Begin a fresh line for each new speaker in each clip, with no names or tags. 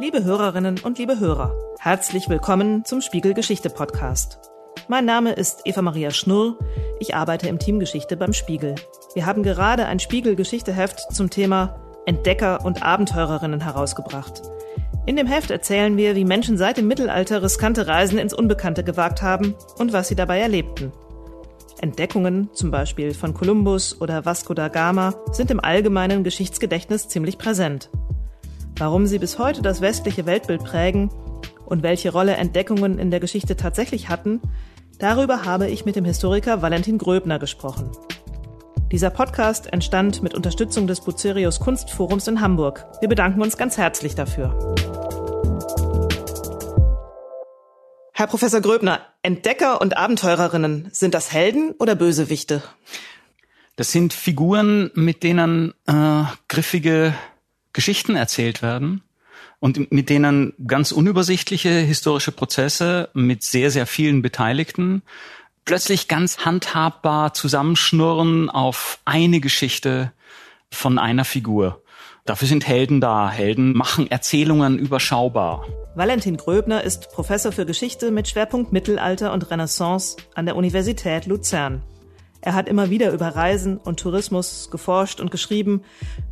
Liebe Hörerinnen und liebe Hörer, herzlich willkommen zum Spiegel Geschichte Podcast. Mein Name ist Eva Maria Schnurr. Ich arbeite im Team Geschichte beim Spiegel. Wir haben gerade ein Spiegel Geschichteheft zum Thema Entdecker und Abenteurerinnen herausgebracht. In dem Heft erzählen wir, wie Menschen seit dem Mittelalter riskante Reisen ins Unbekannte gewagt haben und was sie dabei erlebten. Entdeckungen, zum Beispiel von Kolumbus oder Vasco da Gama, sind im allgemeinen Geschichtsgedächtnis ziemlich präsent. Warum sie bis heute das westliche Weltbild prägen und welche Rolle Entdeckungen in der Geschichte tatsächlich hatten, darüber habe ich mit dem Historiker Valentin Gröbner gesprochen. Dieser Podcast entstand mit Unterstützung des Bucerius Kunstforums in Hamburg. Wir bedanken uns ganz herzlich dafür. Herr Professor Gröbner, Entdecker und Abenteurerinnen, sind das Helden oder Bösewichte?
Das sind Figuren, mit denen äh, griffige Geschichten erzählt werden und mit denen ganz unübersichtliche historische Prozesse mit sehr, sehr vielen Beteiligten plötzlich ganz handhabbar zusammenschnurren auf eine Geschichte von einer Figur. Dafür sind Helden da. Helden machen Erzählungen überschaubar.
Valentin Gröbner ist Professor für Geschichte mit Schwerpunkt Mittelalter und Renaissance an der Universität Luzern. Er hat immer wieder über Reisen und Tourismus geforscht und geschrieben,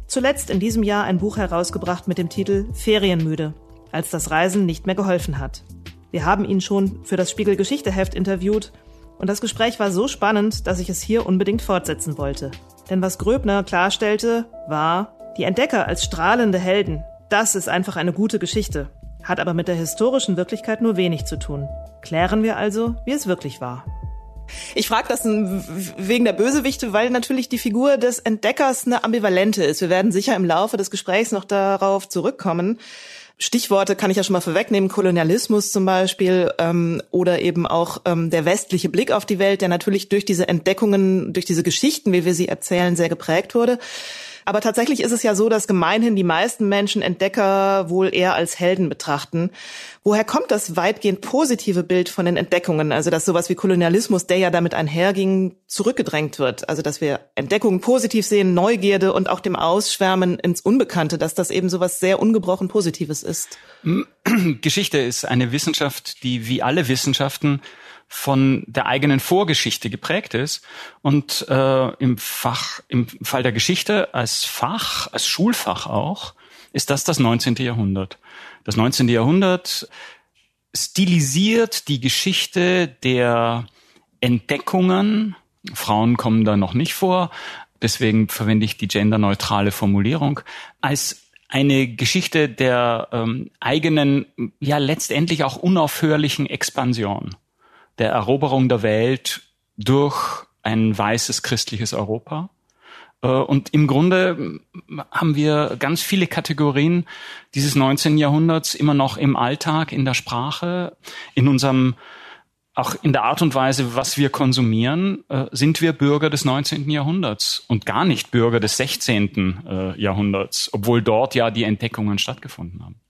zuletzt in diesem Jahr ein Buch herausgebracht mit dem Titel Ferienmüde, als das Reisen nicht mehr geholfen hat. Wir haben ihn schon für das Spiegel Geschichteheft interviewt und das Gespräch war so spannend, dass ich es hier unbedingt fortsetzen wollte. Denn was Gröbner klarstellte, war, die Entdecker als strahlende Helden, das ist einfach eine gute Geschichte, hat aber mit der historischen Wirklichkeit nur wenig zu tun. Klären wir also, wie es wirklich war. Ich frage das wegen der Bösewichte, weil natürlich die Figur des Entdeckers eine ambivalente ist. Wir werden sicher im Laufe des Gesprächs noch darauf zurückkommen. Stichworte kann ich ja schon mal vorwegnehmen, Kolonialismus zum Beispiel ähm, oder eben auch ähm, der westliche Blick auf die Welt, der natürlich durch diese Entdeckungen, durch diese Geschichten, wie wir sie erzählen, sehr geprägt wurde. Aber tatsächlich ist es ja so, dass gemeinhin die meisten Menschen Entdecker wohl eher als Helden betrachten. Woher kommt das weitgehend positive Bild von den Entdeckungen? Also, dass sowas wie Kolonialismus, der ja damit einherging, zurückgedrängt wird. Also, dass wir Entdeckungen positiv sehen, Neugierde und auch dem Ausschwärmen ins Unbekannte, dass das eben sowas sehr ungebrochen Positives ist.
Geschichte ist eine Wissenschaft, die wie alle Wissenschaften von der eigenen Vorgeschichte geprägt ist. Und äh, im Fach, im Fall der Geschichte als Fach, als Schulfach auch, ist das das 19. Jahrhundert. Das 19. Jahrhundert stilisiert die Geschichte der Entdeckungen. Frauen kommen da noch nicht vor, deswegen verwende ich die genderneutrale Formulierung, als eine Geschichte der ähm, eigenen, ja letztendlich auch unaufhörlichen Expansion der Eroberung der Welt durch ein weißes christliches Europa. Äh, und im Grunde haben wir ganz viele Kategorien dieses 19. Jahrhunderts immer noch im Alltag, in der Sprache, in unserem, auch in der Art und Weise, was wir konsumieren, äh, sind wir Bürger des 19. Jahrhunderts und gar nicht Bürger des 16. Äh, Jahrhunderts, obwohl dort ja die Entdeckungen stattgefunden haben.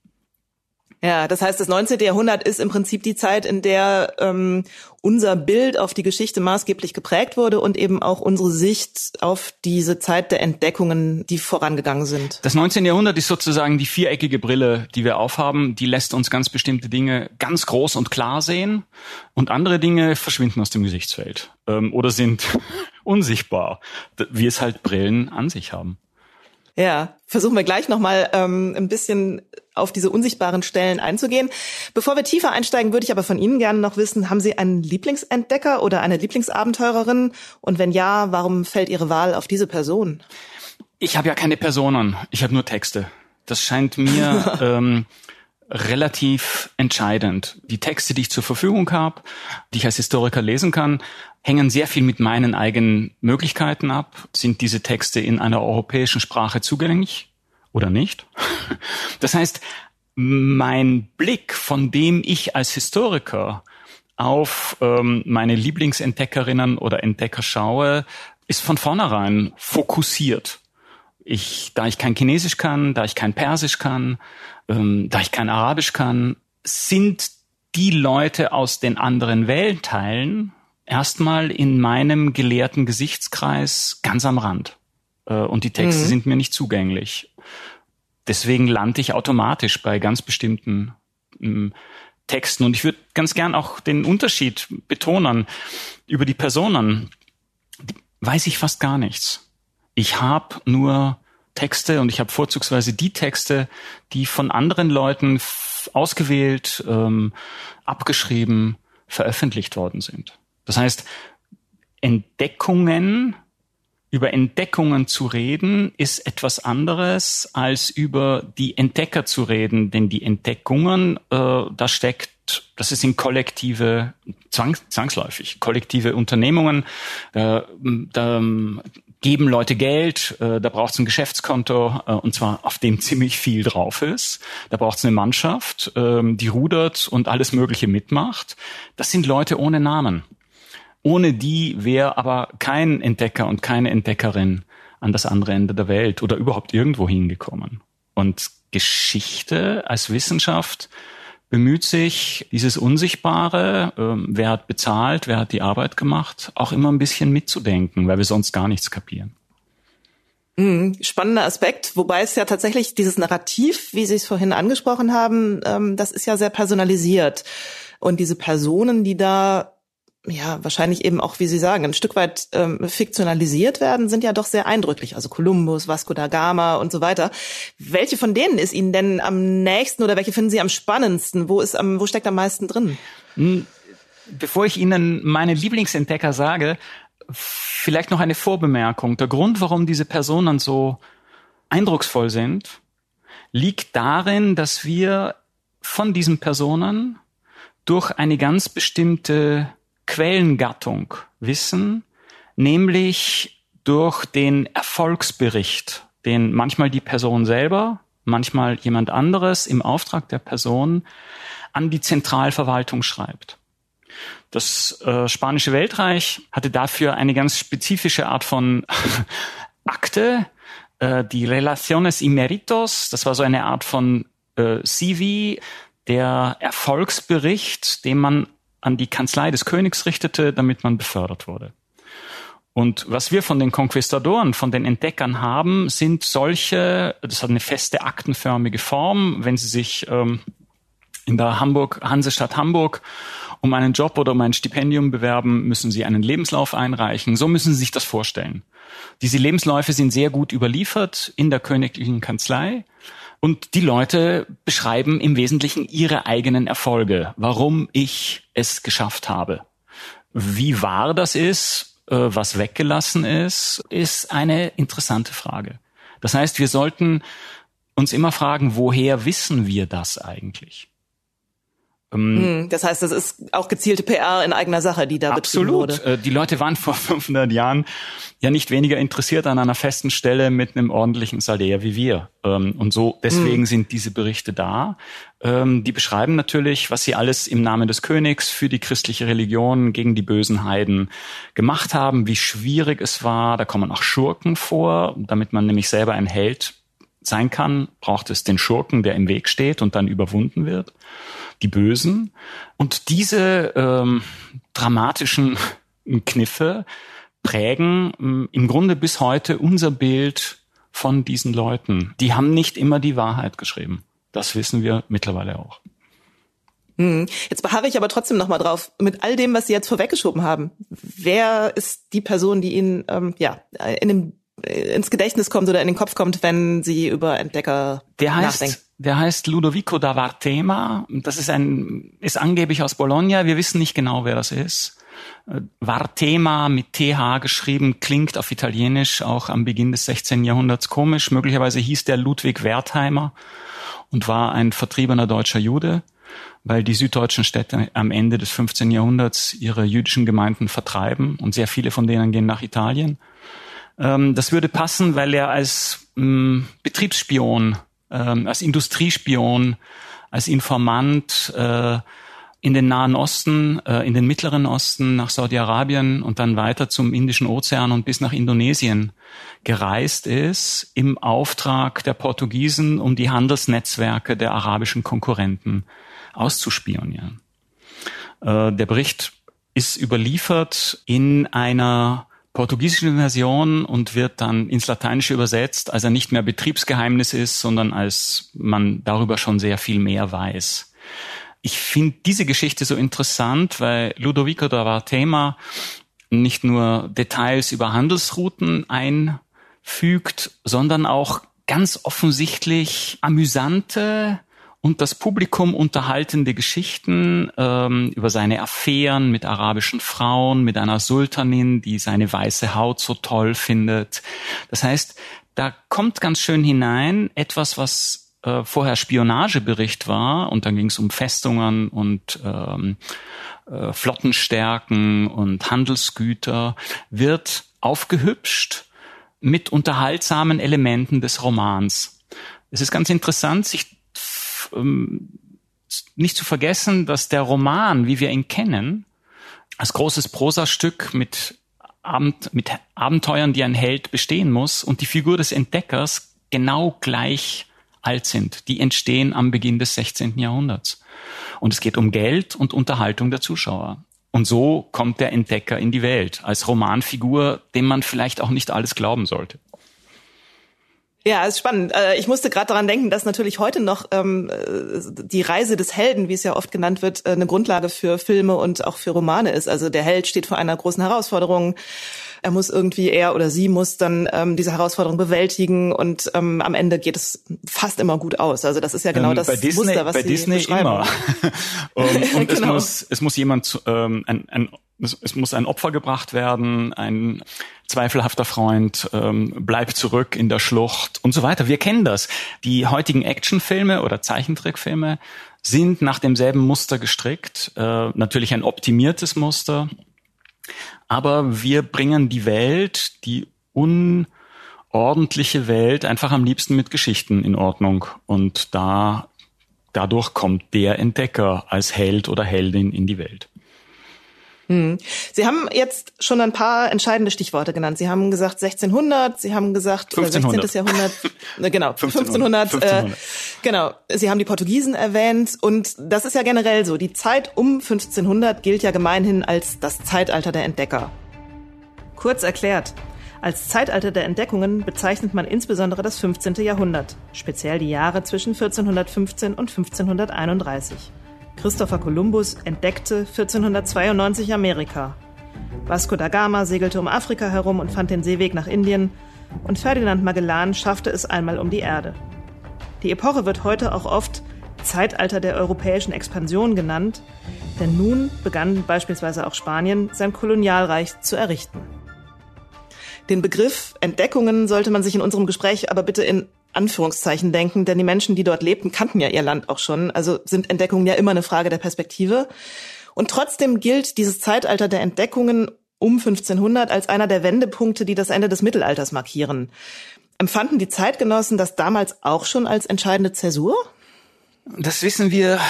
Ja, das heißt, das 19. Jahrhundert ist im Prinzip die Zeit, in der ähm, unser Bild auf die Geschichte maßgeblich geprägt wurde und eben auch unsere Sicht auf diese Zeit der Entdeckungen, die vorangegangen sind.
Das 19. Jahrhundert ist sozusagen die viereckige Brille, die wir aufhaben. Die lässt uns ganz bestimmte Dinge ganz groß und klar sehen und andere Dinge verschwinden aus dem Gesichtsfeld ähm, oder sind unsichtbar, wie es halt Brillen an sich haben.
Ja, versuchen wir gleich nochmal ähm, ein bisschen auf diese unsichtbaren Stellen einzugehen. Bevor wir tiefer einsteigen, würde ich aber von Ihnen gerne noch wissen, haben Sie einen Lieblingsentdecker oder eine Lieblingsabenteurerin? Und wenn ja, warum fällt Ihre Wahl auf diese Person?
Ich habe ja keine Personen, ich habe nur Texte. Das scheint mir ähm, relativ entscheidend. Die Texte, die ich zur Verfügung habe, die ich als Historiker lesen kann, hängen sehr viel mit meinen eigenen Möglichkeiten ab. Sind diese Texte in einer europäischen Sprache zugänglich oder nicht? Das heißt, mein Blick, von dem ich als Historiker auf ähm, meine Lieblingsentdeckerinnen oder Entdecker schaue, ist von vornherein fokussiert. Ich, da ich kein Chinesisch kann, da ich kein Persisch kann, ähm, da ich kein Arabisch kann, sind die Leute aus den anderen Weltteilen erstmal in meinem gelehrten Gesichtskreis ganz am Rand. Äh, und die Texte mhm. sind mir nicht zugänglich. deswegen lande ich automatisch bei ganz bestimmten ähm, Texten. Und ich würde ganz gern auch den Unterschied betonen über die Personen. Weiß ich fast gar nichts. Ich habe nur Texte und ich habe vorzugsweise die Texte, die von anderen Leuten ausgewählt, ähm, abgeschrieben, veröffentlicht worden sind. Das heißt, Entdeckungen über Entdeckungen zu reden, ist etwas anderes als über die Entdecker zu reden, denn die Entdeckungen, äh, da steckt, das in kollektive, zwang, zwangsläufig, kollektive Unternehmungen, da, da geben Leute Geld, äh, da braucht es ein Geschäftskonto, äh, und zwar auf dem ziemlich viel drauf ist. Da braucht es eine Mannschaft, äh, die rudert und alles Mögliche mitmacht. Das sind Leute ohne Namen. Ohne die wäre aber kein Entdecker und keine Entdeckerin an das andere Ende der Welt oder überhaupt irgendwo hingekommen. Und Geschichte als Wissenschaft bemüht sich, dieses Unsichtbare, äh, wer hat bezahlt, wer hat die Arbeit gemacht, auch immer ein bisschen mitzudenken, weil wir sonst gar nichts kapieren.
Mhm, spannender Aspekt, wobei es ja tatsächlich dieses Narrativ, wie Sie es vorhin angesprochen haben, ähm, das ist ja sehr personalisiert. Und diese Personen, die da ja, wahrscheinlich eben auch, wie Sie sagen, ein Stück weit ähm, fiktionalisiert werden, sind ja doch sehr eindrücklich. Also Kolumbus, Vasco da Gama und so weiter. Welche von denen ist Ihnen denn am nächsten oder welche finden Sie am spannendsten? Wo ist am, wo steckt am meisten drin? Hm,
bevor ich Ihnen meine Lieblingsentdecker sage, vielleicht noch eine Vorbemerkung. Der Grund, warum diese Personen so eindrucksvoll sind, liegt darin, dass wir von diesen Personen durch eine ganz bestimmte Quellengattung wissen, nämlich durch den Erfolgsbericht, den manchmal die Person selber, manchmal jemand anderes im Auftrag der Person an die Zentralverwaltung schreibt. Das äh, Spanische Weltreich hatte dafür eine ganz spezifische Art von Akte, äh, die Relaciones y Meritos. Das war so eine Art von äh, CV, der Erfolgsbericht, den man an die Kanzlei des Königs richtete, damit man befördert wurde. Und was wir von den Konquistadoren, von den Entdeckern haben, sind solche, das hat eine feste aktenförmige Form, wenn sie sich ähm, in der Hamburg, Hansestadt Hamburg um einen Job oder um ein Stipendium bewerben, müssen sie einen Lebenslauf einreichen. So müssen sie sich das vorstellen. Diese Lebensläufe sind sehr gut überliefert in der königlichen Kanzlei. Und die Leute beschreiben im Wesentlichen ihre eigenen Erfolge, warum ich es geschafft habe. Wie wahr das ist, äh, was weggelassen ist, ist eine interessante Frage. Das heißt, wir sollten uns immer fragen, woher wissen wir das eigentlich?
Ähm, hm, das heißt, das ist auch gezielte PR in eigener Sache, die da
absolut.
betrieben wurde.
Absolut. Äh, die Leute waren vor 500 Jahren ja nicht weniger interessiert an einer festen Stelle mit einem ordentlichen Salär wie wir. Ähm, und so deswegen hm. sind diese Berichte da. Ähm, die beschreiben natürlich, was sie alles im Namen des Königs für die christliche Religion gegen die bösen Heiden gemacht haben, wie schwierig es war. Da kommen auch Schurken vor, damit man nämlich selber ein Held sein kann, braucht es den Schurken, der im Weg steht und dann überwunden wird die Bösen. Und diese ähm, dramatischen Kniffe prägen ähm, im Grunde bis heute unser Bild von diesen Leuten. Die haben nicht immer die Wahrheit geschrieben. Das wissen wir mittlerweile auch.
Hm. Jetzt beharre ich aber trotzdem noch mal drauf, mit all dem, was Sie jetzt vorweggeschoben haben. Wer ist die Person, die Ihnen ähm, ja in dem, ins Gedächtnis kommt oder in den Kopf kommt, wenn Sie über Entdecker
der heißt,
nachdenken?
Der heißt Ludovico da Vartema. Das ist ein, ist angeblich aus Bologna. Wir wissen nicht genau, wer das ist. Äh, Vartema mit TH geschrieben, klingt auf Italienisch auch am Beginn des 16. Jahrhunderts komisch. Möglicherweise hieß der Ludwig Wertheimer und war ein vertriebener deutscher Jude, weil die süddeutschen Städte am Ende des 15. Jahrhunderts ihre jüdischen Gemeinden vertreiben und sehr viele von denen gehen nach Italien. Ähm, das würde passen, weil er als mm, Betriebsspion ähm, als Industriespion, als Informant äh, in den Nahen Osten, äh, in den Mittleren Osten, nach Saudi-Arabien und dann weiter zum Indischen Ozean und bis nach Indonesien gereist ist, im Auftrag der Portugiesen, um die Handelsnetzwerke der arabischen Konkurrenten auszuspionieren. Äh, der Bericht ist überliefert in einer portugiesischen Version und wird dann ins Lateinische übersetzt, als er nicht mehr Betriebsgeheimnis ist, sondern als man darüber schon sehr viel mehr weiß. Ich finde diese Geschichte so interessant, weil Ludovico da war Thema nicht nur Details über Handelsrouten einfügt, sondern auch ganz offensichtlich amüsante und das Publikum unterhaltende Geschichten ähm, über seine Affären mit arabischen Frauen, mit einer Sultanin, die seine weiße Haut so toll findet. Das heißt, da kommt ganz schön hinein etwas, was äh, vorher Spionagebericht war und dann ging es um Festungen und ähm, äh, Flottenstärken und Handelsgüter, wird aufgehübscht mit unterhaltsamen Elementen des Romans. Es ist ganz interessant, sich ähm, nicht zu vergessen, dass der Roman, wie wir ihn kennen, als großes Prosastück mit, Abend, mit Abenteuern, die ein Held bestehen muss, und die Figur des Entdeckers genau gleich alt sind. Die entstehen am Beginn des 16. Jahrhunderts. Und es geht um Geld und Unterhaltung der Zuschauer. Und so kommt der Entdecker in die Welt als Romanfigur, dem man vielleicht auch nicht alles glauben sollte.
Ja, ist spannend. Äh, ich musste gerade daran denken, dass natürlich heute noch ähm, äh, die Reise des Helden, wie es ja oft genannt wird, äh, eine Grundlage für Filme und auch für Romane ist. Also der Held steht vor einer großen Herausforderung. Er muss irgendwie, er oder sie muss dann ähm, diese Herausforderung bewältigen und ähm, am Ende geht es fast immer gut aus. Also das ist ja genau ähm, das
Disney,
Muster, was
bei
Sie
Disney immer. und, und
Genau.
es muss es muss jemand ähm, ein, ein es, es muss ein Opfer gebracht werden, ein zweifelhafter Freund ähm, bleibt zurück in der Schlucht und so weiter. Wir kennen das. Die heutigen Actionfilme oder Zeichentrickfilme sind nach demselben Muster gestrickt. Äh, natürlich ein optimiertes Muster, aber wir bringen die Welt, die unordentliche Welt, einfach am liebsten mit Geschichten in Ordnung. Und da dadurch kommt der Entdecker als Held oder Heldin in die Welt.
Hm. Sie haben jetzt schon ein paar entscheidende Stichworte genannt. Sie haben gesagt 1600, Sie haben gesagt
1500.
Oder 16. Jahrhundert, äh, genau
1500.
1500. Äh,
1500.
genau. Sie haben die Portugiesen erwähnt und das ist ja generell so. Die Zeit um 1500 gilt ja gemeinhin als das Zeitalter der Entdecker. Kurz erklärt. Als Zeitalter der Entdeckungen bezeichnet man insbesondere das 15. Jahrhundert, speziell die Jahre zwischen 1415 und 1531. Christopher Columbus entdeckte 1492 Amerika. Vasco da Gama segelte um Afrika herum und fand den Seeweg nach Indien und Ferdinand Magellan schaffte es einmal um die Erde. Die Epoche wird heute auch oft Zeitalter der europäischen Expansion genannt, denn nun begann beispielsweise auch Spanien sein Kolonialreich zu errichten. Den Begriff Entdeckungen sollte man sich in unserem Gespräch aber bitte in Anführungszeichen denken, denn die Menschen, die dort lebten, kannten ja ihr Land auch schon. Also sind Entdeckungen ja immer eine Frage der Perspektive. Und trotzdem gilt dieses Zeitalter der Entdeckungen um 1500 als einer der Wendepunkte, die das Ende des Mittelalters markieren. Empfanden die Zeitgenossen das damals auch schon als entscheidende Zäsur?
Das wissen wir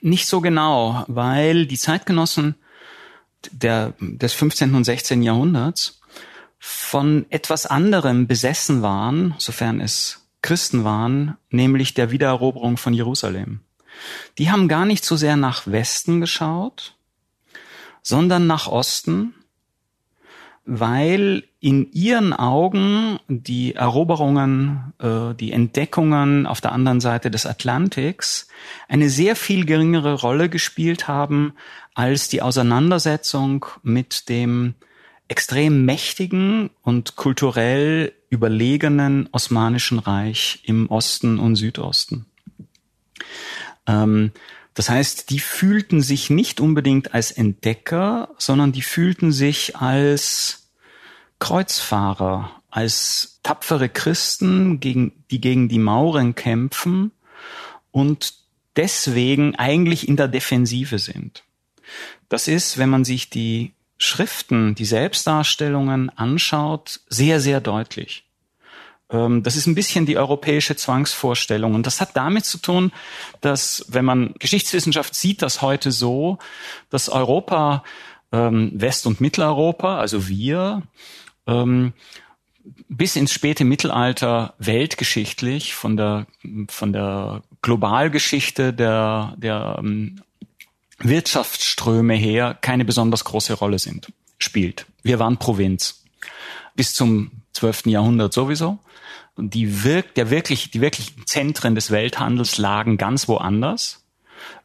nicht so genau, weil die Zeitgenossen der, des 15. und 16. Jahrhunderts von etwas anderem besessen waren, sofern es Christen waren, nämlich der Wiedereroberung von Jerusalem. Die haben gar nicht so sehr nach Westen geschaut, sondern nach Osten, weil in ihren Augen die Eroberungen, äh, die Entdeckungen auf der anderen Seite des Atlantiks eine sehr viel geringere Rolle gespielt haben als die Auseinandersetzung mit dem extrem mächtigen und kulturell überlegenen Osmanischen Reich im Osten und Südosten. Ähm, das heißt, die fühlten sich nicht unbedingt als Entdecker, sondern die fühlten sich als Kreuzfahrer, als tapfere Christen, gegen, die gegen die Mauren kämpfen und deswegen eigentlich in der Defensive sind. Das ist, wenn man sich die Schriften, die Selbstdarstellungen anschaut, sehr, sehr deutlich. Ähm, Das ist ein bisschen die europäische Zwangsvorstellung. Und das hat damit zu tun, dass, wenn man Geschichtswissenschaft sieht, das heute so, dass Europa, ähm, West- und Mitteleuropa, also wir, ähm, bis ins späte Mittelalter weltgeschichtlich von der, von der Globalgeschichte der, der Wirtschaftsströme her keine besonders große Rolle sind, spielt. Wir waren Provinz. bis zum 12. Jahrhundert sowieso. Und die wirk der wirklich, die wirklichen Zentren des Welthandels lagen ganz woanders.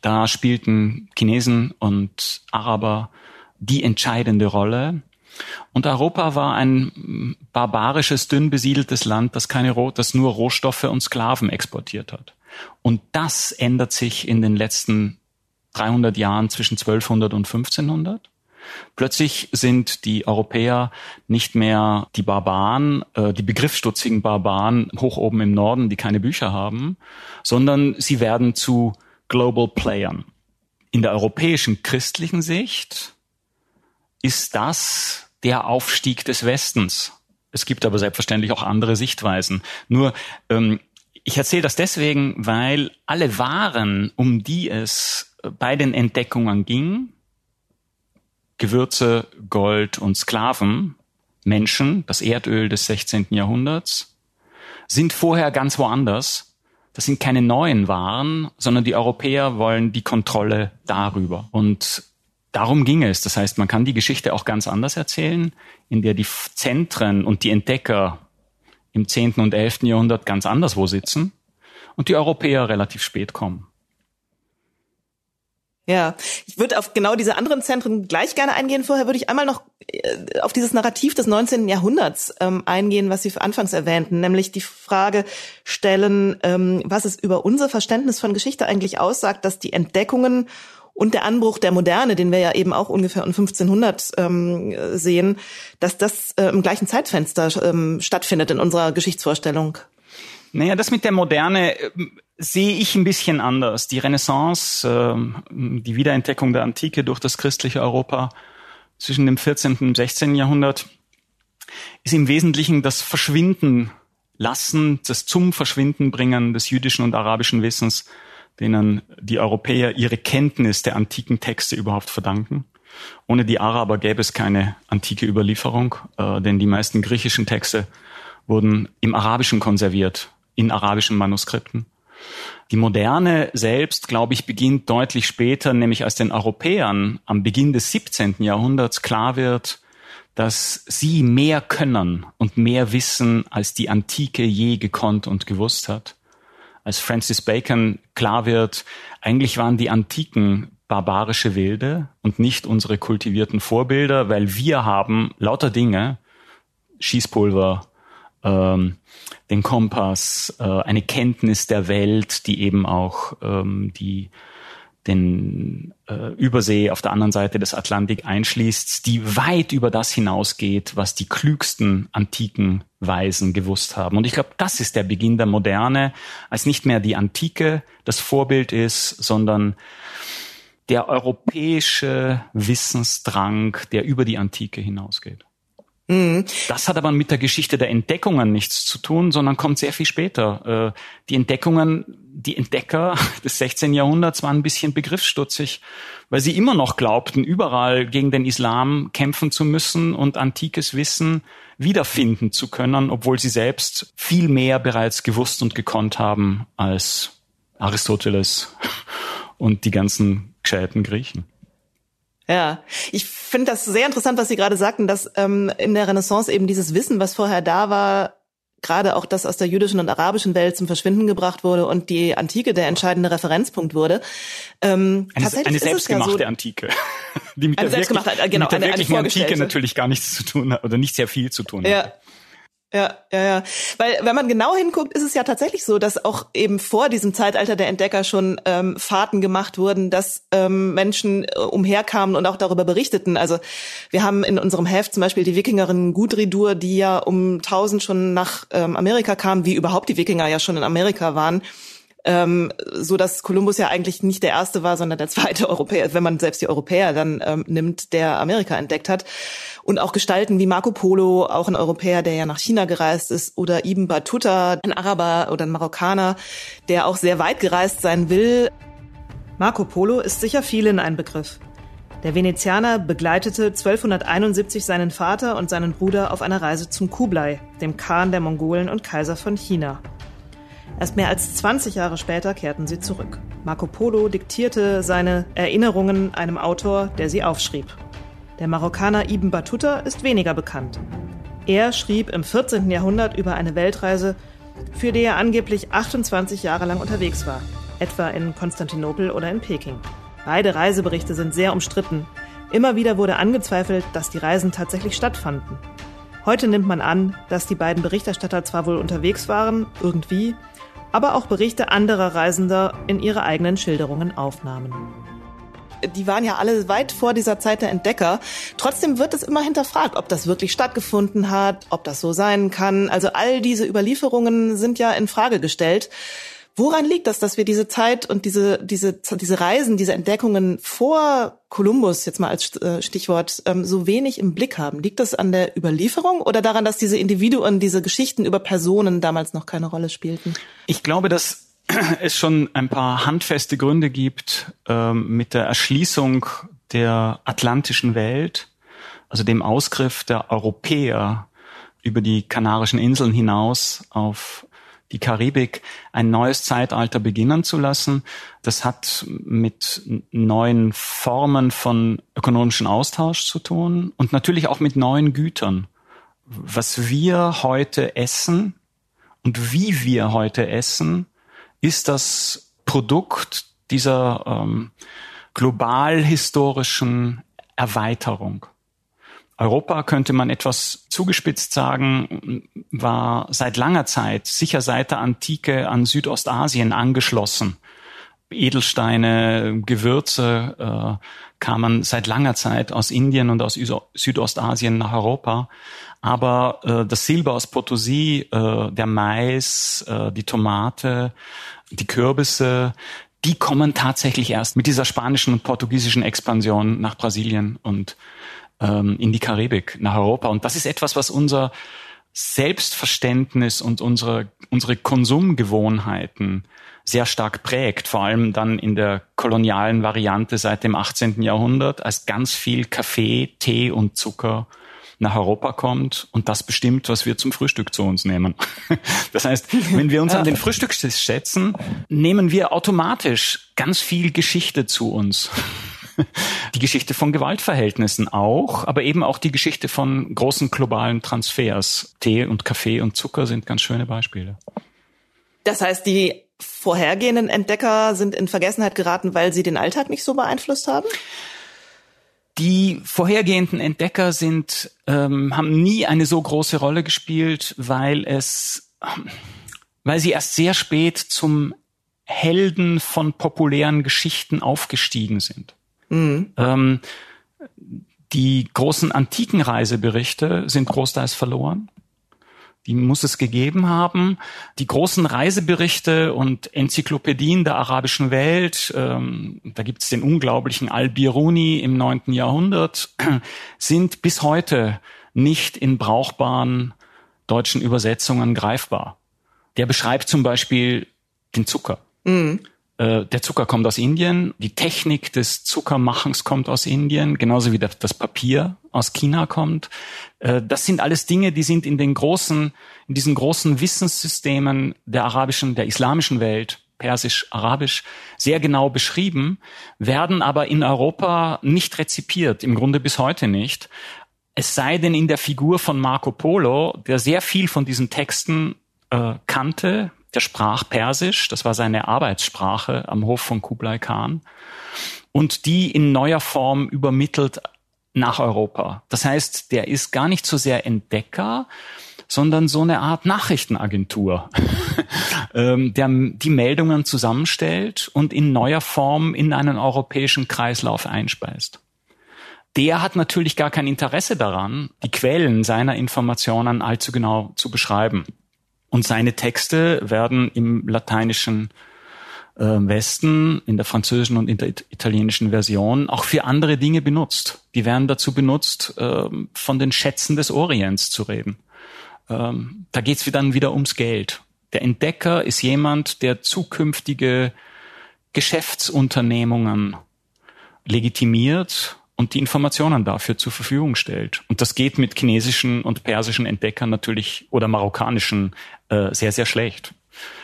Da spielten Chinesen und Araber die entscheidende Rolle. Und Europa war ein barbarisches, dünn besiedeltes Land, das keine, das nur Rohstoffe und Sklaven exportiert hat. Und das ändert sich in den letzten 300 Jahren zwischen 1200 und 1500. Plötzlich sind die Europäer nicht mehr die Barbaren, äh, die begriffsstutzigen Barbaren hoch oben im Norden, die keine Bücher haben, sondern sie werden zu Global Playern. In der europäischen christlichen Sicht ist das der Aufstieg des Westens. Es gibt aber selbstverständlich auch andere Sichtweisen. Nur ähm, ich erzähle das deswegen, weil alle Waren, um die es bei den Entdeckungen ging, Gewürze, Gold und Sklaven, Menschen, das Erdöl des 16. Jahrhunderts, sind vorher ganz woanders. Das sind keine neuen Waren, sondern die Europäer wollen die Kontrolle darüber. Und darum ging es. Das heißt, man kann die Geschichte auch ganz anders erzählen, in der die Zentren und die Entdecker im 10. und 11. Jahrhundert ganz anderswo sitzen und die Europäer relativ spät kommen.
Ja, ich würde auf genau diese anderen Zentren gleich gerne eingehen. Vorher würde ich einmal noch äh, auf dieses Narrativ des 19. Jahrhunderts ähm, eingehen, was Sie anfangs erwähnten, nämlich die Frage stellen, ähm, was es über unser Verständnis von Geschichte eigentlich aussagt, dass die Entdeckungen und der Anbruch der Moderne, den wir ja eben auch ungefähr um 1500 ähm, sehen, dass das äh, im gleichen Zeitfenster ähm, stattfindet in unserer Geschichtsvorstellung.
Naja, das mit der Moderne äh, sehe ich ein bisschen anders. Die Renaissance, äh, die Wiederentdeckung der Antike durch das christliche Europa zwischen dem 14. und 16. Jahrhundert ist im Wesentlichen das Verschwinden lassen, das zum Verschwinden bringen des jüdischen und arabischen Wissens, denen die Europäer ihre Kenntnis der antiken Texte überhaupt verdanken. Ohne die Araber gäbe es keine antike Überlieferung, äh, denn die meisten griechischen Texte wurden im Arabischen konserviert, in arabischen Manuskripten. Die Moderne selbst, glaube ich, beginnt deutlich später, nämlich als den Europäern am Beginn des 17. Jahrhunderts klar wird, dass sie mehr können und mehr wissen, als die Antike je gekonnt und gewusst hat. Als Francis Bacon klar wird, eigentlich waren die Antiken barbarische Wilde und nicht unsere kultivierten Vorbilder, weil wir haben lauter Dinge, Schießpulver, ähm, den Kompass, äh, eine Kenntnis der Welt, die eben auch ähm, die den äh, Übersee auf der anderen Seite des Atlantik einschließt, die weit über das hinausgeht, was die klügsten antiken Weisen gewusst haben. Und ich glaube, das ist der Beginn der Moderne, als nicht mehr die Antike das Vorbild ist, sondern der europäische Wissensdrang, der über die Antike hinausgeht. Mhm. Das hat aber mit der Geschichte der Entdeckungen nichts zu tun, sondern kommt sehr viel später. Äh, die Entdeckungen, die Entdecker des 16. Jahrhunderts waren ein bisschen begriffsstutzig, weil sie immer noch glaubten, überall gegen den Islam kämpfen zu müssen und antikes Wissen wiederfinden zu können, obwohl sie selbst viel mehr bereits gewusst und gekonnt haben als Aristoteles und die ganzen gescheiten Griechen.
Ja, ich finde das sehr interessant, was Sie gerade sagten, dass ähm, in der Renaissance eben dieses Wissen, was vorher da war, gerade auch das aus der jüdischen und arabischen Welt zum Verschwinden gebracht wurde und die Antike der entscheidende Referenzpunkt wurde.
Ähm, eine, eine selbstgemachte ja so, Antike, die mit
eine
der,
selbstgemachte,
wirklich,
genau,
mit der
eine,
wirklichen eine Antike natürlich gar nichts zu tun hat oder nicht sehr viel zu tun
ja. hat. Ja, ja, ja. Weil wenn man genau hinguckt, ist es ja tatsächlich so, dass auch eben vor diesem Zeitalter der Entdecker schon ähm, Fahrten gemacht wurden, dass ähm, Menschen äh, umherkamen und auch darüber berichteten. Also wir haben in unserem Heft zum Beispiel die Wikingerin Gudridur, die ja um 1000 schon nach ähm, Amerika kam, wie überhaupt die Wikinger ja schon in Amerika waren ähm, so dass Kolumbus ja eigentlich nicht der erste war, sondern der zweite Europäer, wenn man selbst die Europäer dann ähm, nimmt, der Amerika entdeckt hat. Und auch Gestalten wie Marco Polo, auch ein Europäer, der ja nach China gereist ist, oder Ibn Battuta, ein Araber oder ein Marokkaner, der auch sehr weit gereist sein will. Marco Polo ist sicher vielen ein Begriff. Der Venezianer begleitete 1271 seinen Vater und seinen Bruder auf einer Reise zum Kublai, dem Khan der Mongolen und Kaiser von China. Erst mehr als 20 Jahre später kehrten sie zurück. Marco Polo diktierte seine Erinnerungen einem Autor, der sie aufschrieb. Der Marokkaner Ibn Battuta ist weniger bekannt. Er schrieb im 14. Jahrhundert über eine Weltreise, für die er angeblich 28 Jahre lang unterwegs war, etwa in Konstantinopel oder in Peking. Beide Reiseberichte sind sehr umstritten. Immer wieder wurde angezweifelt, dass die Reisen tatsächlich stattfanden. Heute nimmt man an, dass die beiden Berichterstatter zwar wohl unterwegs waren, irgendwie, aber auch Berichte anderer Reisender in ihre eigenen Schilderungen aufnahmen die waren ja alle weit vor dieser Zeit der Entdecker. Trotzdem wird es immer hinterfragt, ob das wirklich stattgefunden hat, ob das so sein kann. Also all diese Überlieferungen sind ja in Frage gestellt. Woran liegt das, dass wir diese Zeit und diese, diese, diese Reisen, diese Entdeckungen vor Kolumbus, jetzt mal als äh, Stichwort, ähm, so wenig im Blick haben? Liegt das an der Überlieferung oder daran, dass diese Individuen, diese Geschichten über Personen damals noch keine Rolle spielten?
Ich glaube, dass es schon ein paar handfeste Gründe gibt ähm, mit der Erschließung der atlantischen Welt, also dem Ausgriff der Europäer über die Kanarischen Inseln hinaus auf die Karibik ein neues Zeitalter beginnen zu lassen. Das hat mit neuen Formen von ökonomischem Austausch zu tun und natürlich auch mit neuen Gütern. Was wir heute essen und wie wir heute essen, ist das Produkt dieser ähm, global historischen Erweiterung. Europa könnte man etwas zugespitzt sagen, war seit langer Zeit, sicher seit der Antike an Südostasien angeschlossen. Edelsteine, Gewürze äh, kamen seit langer Zeit aus Indien und aus Südostasien nach Europa. Aber äh, das Silber aus Potosí, äh, der Mais, äh, die Tomate, die Kürbisse, die kommen tatsächlich erst mit dieser spanischen und portugiesischen Expansion nach Brasilien und ähm, in die Karibik, nach Europa. Und das ist etwas, was unser Selbstverständnis und unsere, unsere Konsumgewohnheiten sehr stark prägt, vor allem dann in der kolonialen Variante seit dem 18. Jahrhundert, als ganz viel Kaffee, Tee und Zucker nach Europa kommt und das bestimmt, was wir zum Frühstück zu uns nehmen. Das heißt, wenn wir uns an den Frühstückstisch setzen, nehmen wir automatisch ganz viel Geschichte zu uns. Die Geschichte von Gewaltverhältnissen auch, aber eben auch die Geschichte von großen globalen Transfers. Tee und Kaffee und Zucker sind ganz schöne Beispiele.
Das heißt, die vorhergehenden Entdecker sind in Vergessenheit geraten, weil sie den Alltag nicht so beeinflusst haben?
Die vorhergehenden Entdecker sind, ähm, haben nie eine so große Rolle gespielt, weil es, weil sie erst sehr spät zum Helden von populären Geschichten aufgestiegen sind. Mhm. Ähm, die großen antiken Reiseberichte sind großteils verloren die muss es gegeben haben. Die großen Reiseberichte und Enzyklopädien der arabischen Welt, ähm, da gibt es den unglaublichen Al-Biruni im neunten Jahrhundert, sind bis heute nicht in brauchbaren deutschen Übersetzungen greifbar. Der beschreibt zum Beispiel den Zucker. Mhm. Äh, der Zucker kommt aus Indien, die Technik des Zuckermachens kommt aus Indien, genauso wie das Papier aus China kommt. Äh, das sind alles Dinge, die sind in den großen, in diesen großen Wissenssystemen der arabischen, der islamischen Welt, Persisch, Arabisch, sehr genau beschrieben, werden aber in Europa nicht rezipiert, im Grunde bis heute nicht. Es sei denn in der Figur von Marco Polo, der sehr viel von diesen Texten äh, kannte, der sprach Persisch, das war seine Arbeitssprache am Hof von Kublai Khan, und die in neuer Form übermittelt nach Europa. Das heißt, der ist gar nicht so sehr Entdecker, sondern so eine Art Nachrichtenagentur, ähm, der die Meldungen zusammenstellt und in neuer Form in einen europäischen Kreislauf einspeist. Der hat natürlich gar kein Interesse daran, die Quellen seiner Informationen allzu genau zu beschreiben. Und seine Texte werden im lateinischen äh, Westen, in der französischen und in der italienischen Version auch für andere Dinge benutzt. Die werden dazu benutzt, äh, von den Schätzen des Orients zu reden. Ähm, da geht's dann wieder ums Geld. Der Entdecker ist jemand, der zukünftige Geschäftsunternehmungen legitimiert und die Informationen dafür zur Verfügung stellt. Und das geht mit chinesischen und persischen Entdeckern natürlich oder marokkanischen äh, sehr, sehr schlecht.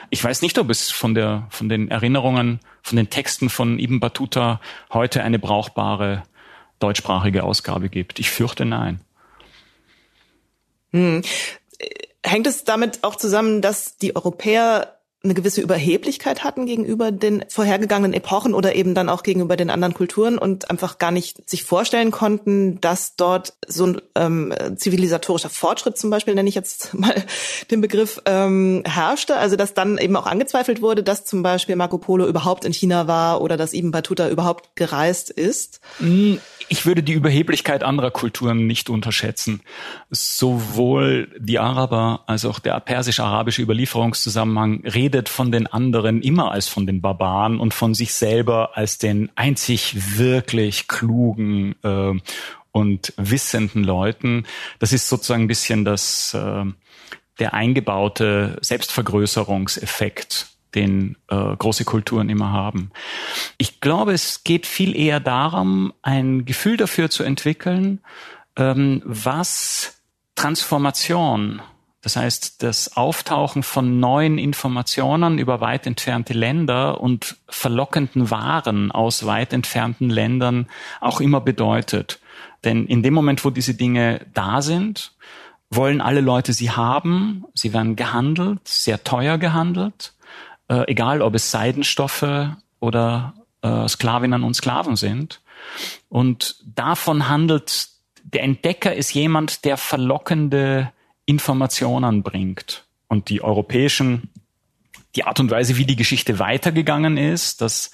Ich weiß nicht, ob es von der, von den Erinnerungen, von den Texten von Ibn Battuta heute eine brauchbare deutschsprachige Ausgabe gibt. Ich fürchte nein.
Hm. Hängt es damit auch zusammen, dass die Europäer eine gewisse Überheblichkeit hatten gegenüber den vorhergegangenen Epochen oder eben dann auch gegenüber den anderen Kulturen und einfach gar nicht sich vorstellen konnten, dass dort so ein ähm, zivilisatorischer Fortschritt zum Beispiel, nenne ich jetzt mal den Begriff, ähm, herrschte. Also dass dann eben auch angezweifelt wurde, dass zum Beispiel Marco Polo überhaupt in China war oder dass Ibn Battuta überhaupt gereist ist.
Ich würde die Überheblichkeit anderer Kulturen nicht unterschätzen. Sowohl die Araber als auch der persisch-arabische Überlieferungszusammenhang redet von den anderen immer als von den Barbaren und von sich selber als den einzig wirklich klugen äh, und wissenden Leuten. Das ist sozusagen ein bisschen das äh, der eingebaute Selbstvergrößerungseffekt den äh, große Kulturen immer haben. Ich glaube, es geht viel eher darum, ein Gefühl dafür zu entwickeln, ähm, was Transformation, das heißt das Auftauchen von neuen Informationen über weit entfernte Länder und verlockenden Waren aus weit entfernten Ländern auch immer bedeutet. Denn in dem Moment, wo diese Dinge da sind, wollen alle Leute sie haben. Sie werden gehandelt, sehr teuer gehandelt äh, egal ob es Seidenstoffe oder äh, Sklavinnen und Sklaven sind. Und davon handelt, der Entdecker ist jemand, der verlockende Informationen bringt. Und die europäischen, die Art und Weise, wie die Geschichte weitergegangen ist, dass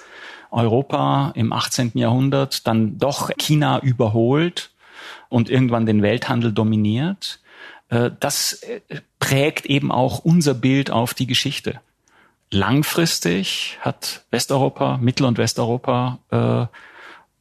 Europa im 18. Jahrhundert dann doch China überholt und irgendwann den Welthandel dominiert, äh, das äh, prägt eben auch unser Bild auf die Geschichte langfristig hat Westeuropa, Mittel- und Westeuropa äh,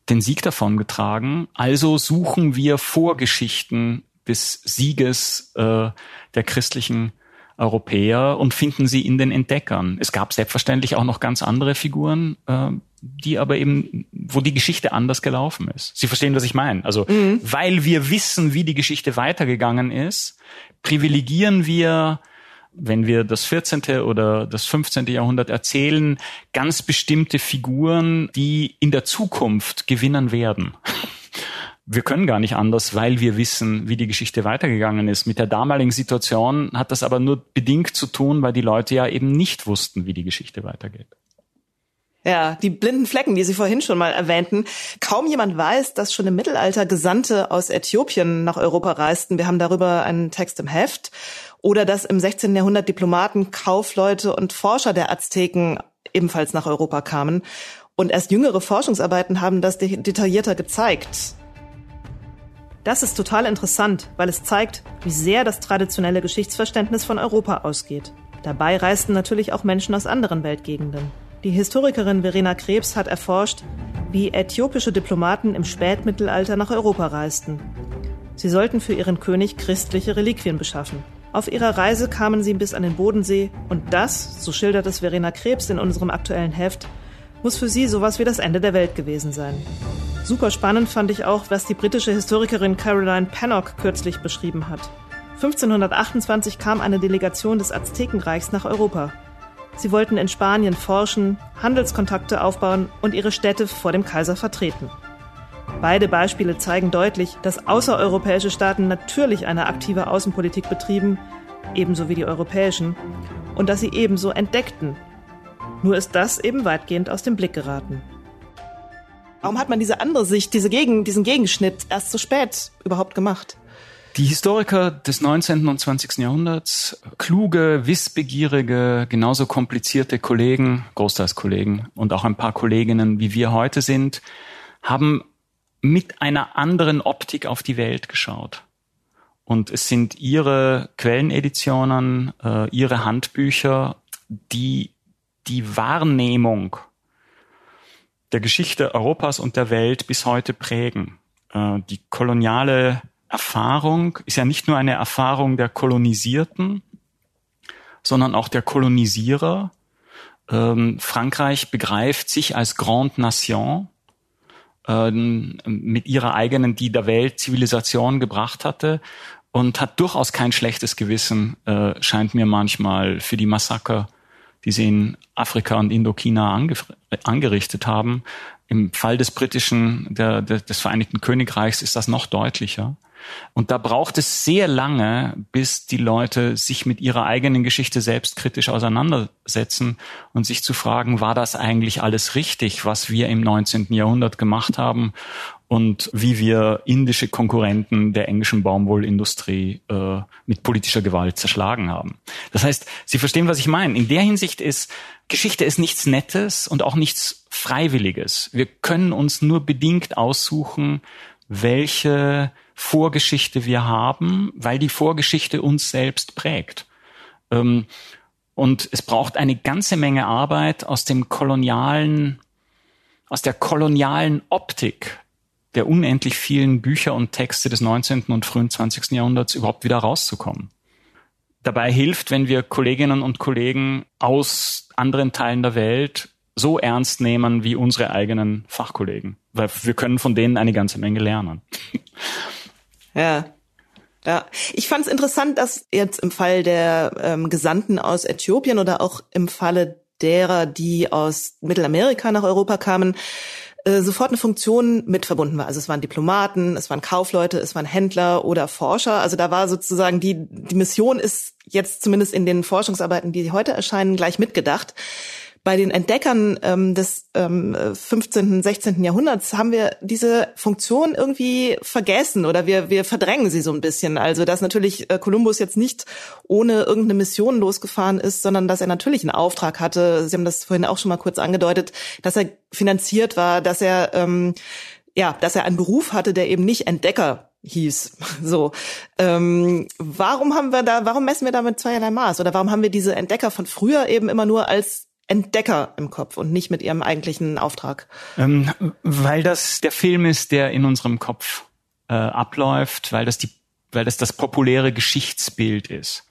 den Sieg davon getragen. Also suchen wir Vorgeschichten des Sieges äh, der christlichen Europäer und finden sie in den Entdeckern. Es gab selbstverständlich auch noch ganz andere Figuren, äh, die aber eben, wo die Geschichte anders gelaufen ist. Sie verstehen, was ich meine. Also, mhm. weil wir wissen, wie die Geschichte weitergegangen ist, privilegieren wir wenn wir das 14. oder das 15. Jahrhundert erzählen, ganz bestimmte Figuren, die in der Zukunft gewinnen werden. Wir können gar nicht anders, weil wir wissen, wie die Geschichte weitergegangen ist. Mit der damaligen Situation hat das aber nur bedingt zu tun, weil die Leute ja eben nicht wussten, wie die Geschichte weitergeht.
Ja, die blinden Flecken, die Sie vorhin schon mal erwähnten. Kaum jemand weiß, dass schon im Mittelalter Gesandte aus Äthiopien nach Europa reisten. Wir haben darüber einen Text im Heft. Oder dass im 16. Jahrhundert Diplomaten, Kaufleute und Forscher der Azteken ebenfalls nach Europa kamen. Und erst jüngere Forschungsarbeiten haben das detaillierter gezeigt. Das ist total interessant, weil es zeigt, wie sehr das traditionelle Geschichtsverständnis von Europa ausgeht. Dabei reisten natürlich auch Menschen aus anderen Weltgegenden. Die Historikerin Verena Krebs hat erforscht, wie äthiopische Diplomaten im Spätmittelalter nach Europa reisten. Sie sollten für ihren König christliche Reliquien beschaffen. Auf ihrer Reise kamen sie bis an den Bodensee und das, so schildert es Verena Krebs in unserem aktuellen Heft, muss für sie sowas wie das Ende der Welt gewesen sein. Super spannend fand ich auch, was die britische Historikerin Caroline Pennock kürzlich beschrieben hat. 1528 kam eine Delegation des Aztekenreichs nach Europa. Sie wollten in Spanien forschen, Handelskontakte aufbauen und ihre Städte vor dem Kaiser vertreten. Beide Beispiele zeigen deutlich, dass außereuropäische Staaten natürlich eine aktive Außenpolitik betrieben, ebenso wie die europäischen, und dass sie ebenso entdeckten. Nur ist das eben weitgehend aus dem Blick geraten. Warum hat man diese andere Sicht, diese Gegen, diesen Gegenschnitt erst so spät überhaupt gemacht?
Die Historiker des 19. und 20. Jahrhunderts, kluge, wissbegierige, genauso komplizierte Kollegen, großteils Kollegen und auch ein paar Kolleginnen, wie wir heute sind, haben mit einer anderen Optik auf die Welt geschaut. Und es sind ihre Quelleneditionen, äh, ihre Handbücher, die die Wahrnehmung der Geschichte Europas und der Welt bis heute prägen. Äh, die koloniale Erfahrung ist ja nicht nur eine Erfahrung der Kolonisierten, sondern auch der Kolonisierer. Ähm, Frankreich begreift sich als Grande Nation ähm, mit ihrer eigenen, die der Welt Zivilisation gebracht hatte und hat durchaus kein schlechtes Gewissen, äh, scheint mir manchmal für die Massaker, die sie in Afrika und Indochina ange angerichtet haben. Im Fall des britischen, der, der, des Vereinigten Königreichs ist das noch deutlicher. Und da braucht es sehr lange, bis die Leute sich mit ihrer eigenen Geschichte selbstkritisch auseinandersetzen und sich zu fragen, war das eigentlich alles richtig, was wir im 19. Jahrhundert gemacht haben und wie wir indische Konkurrenten der englischen Baumwollindustrie äh, mit politischer Gewalt zerschlagen haben. Das heißt, Sie verstehen, was ich meine. In der Hinsicht ist Geschichte ist nichts Nettes und auch nichts Freiwilliges. Wir können uns nur bedingt aussuchen, welche Vorgeschichte wir haben, weil die Vorgeschichte uns selbst prägt. Ähm, und es braucht eine ganze Menge Arbeit aus dem kolonialen, aus der kolonialen Optik der unendlich vielen Bücher und Texte des 19. und frühen 20. Jahrhunderts überhaupt wieder rauszukommen. Dabei hilft, wenn wir Kolleginnen und Kollegen aus anderen Teilen der Welt so ernst nehmen wie unsere eigenen Fachkollegen, weil wir können von denen eine ganze Menge lernen.
Ja. Ja, ich fand es interessant, dass jetzt im Fall der ähm, Gesandten aus Äthiopien oder auch im Falle derer, die aus Mittelamerika nach Europa kamen, äh, sofort eine Funktion mit verbunden war. Also es waren Diplomaten, es waren Kaufleute, es waren Händler oder Forscher. Also da war sozusagen die, die Mission ist jetzt zumindest in den Forschungsarbeiten, die heute erscheinen, gleich mitgedacht bei den Entdeckern ähm, des ähm, 15., 16. Jahrhunderts haben wir diese Funktion irgendwie vergessen oder wir, wir verdrängen sie so ein bisschen. Also dass natürlich äh, Kolumbus jetzt nicht ohne irgendeine Mission losgefahren ist, sondern dass er natürlich einen Auftrag hatte. Sie haben das vorhin auch schon mal kurz angedeutet, dass er finanziert war, dass er ähm, ja, dass er einen Beruf hatte, der eben nicht Entdecker hieß. So, ähm, warum haben wir da, warum messen wir da mit zweierlei Maß? Oder warum haben wir diese Entdecker von früher eben immer nur als Entdecker im Kopf und nicht mit ihrem eigentlichen Auftrag?
Ähm, weil das der Film ist, der in unserem Kopf äh, abläuft, weil das die, weil das das populäre Geschichtsbild ist.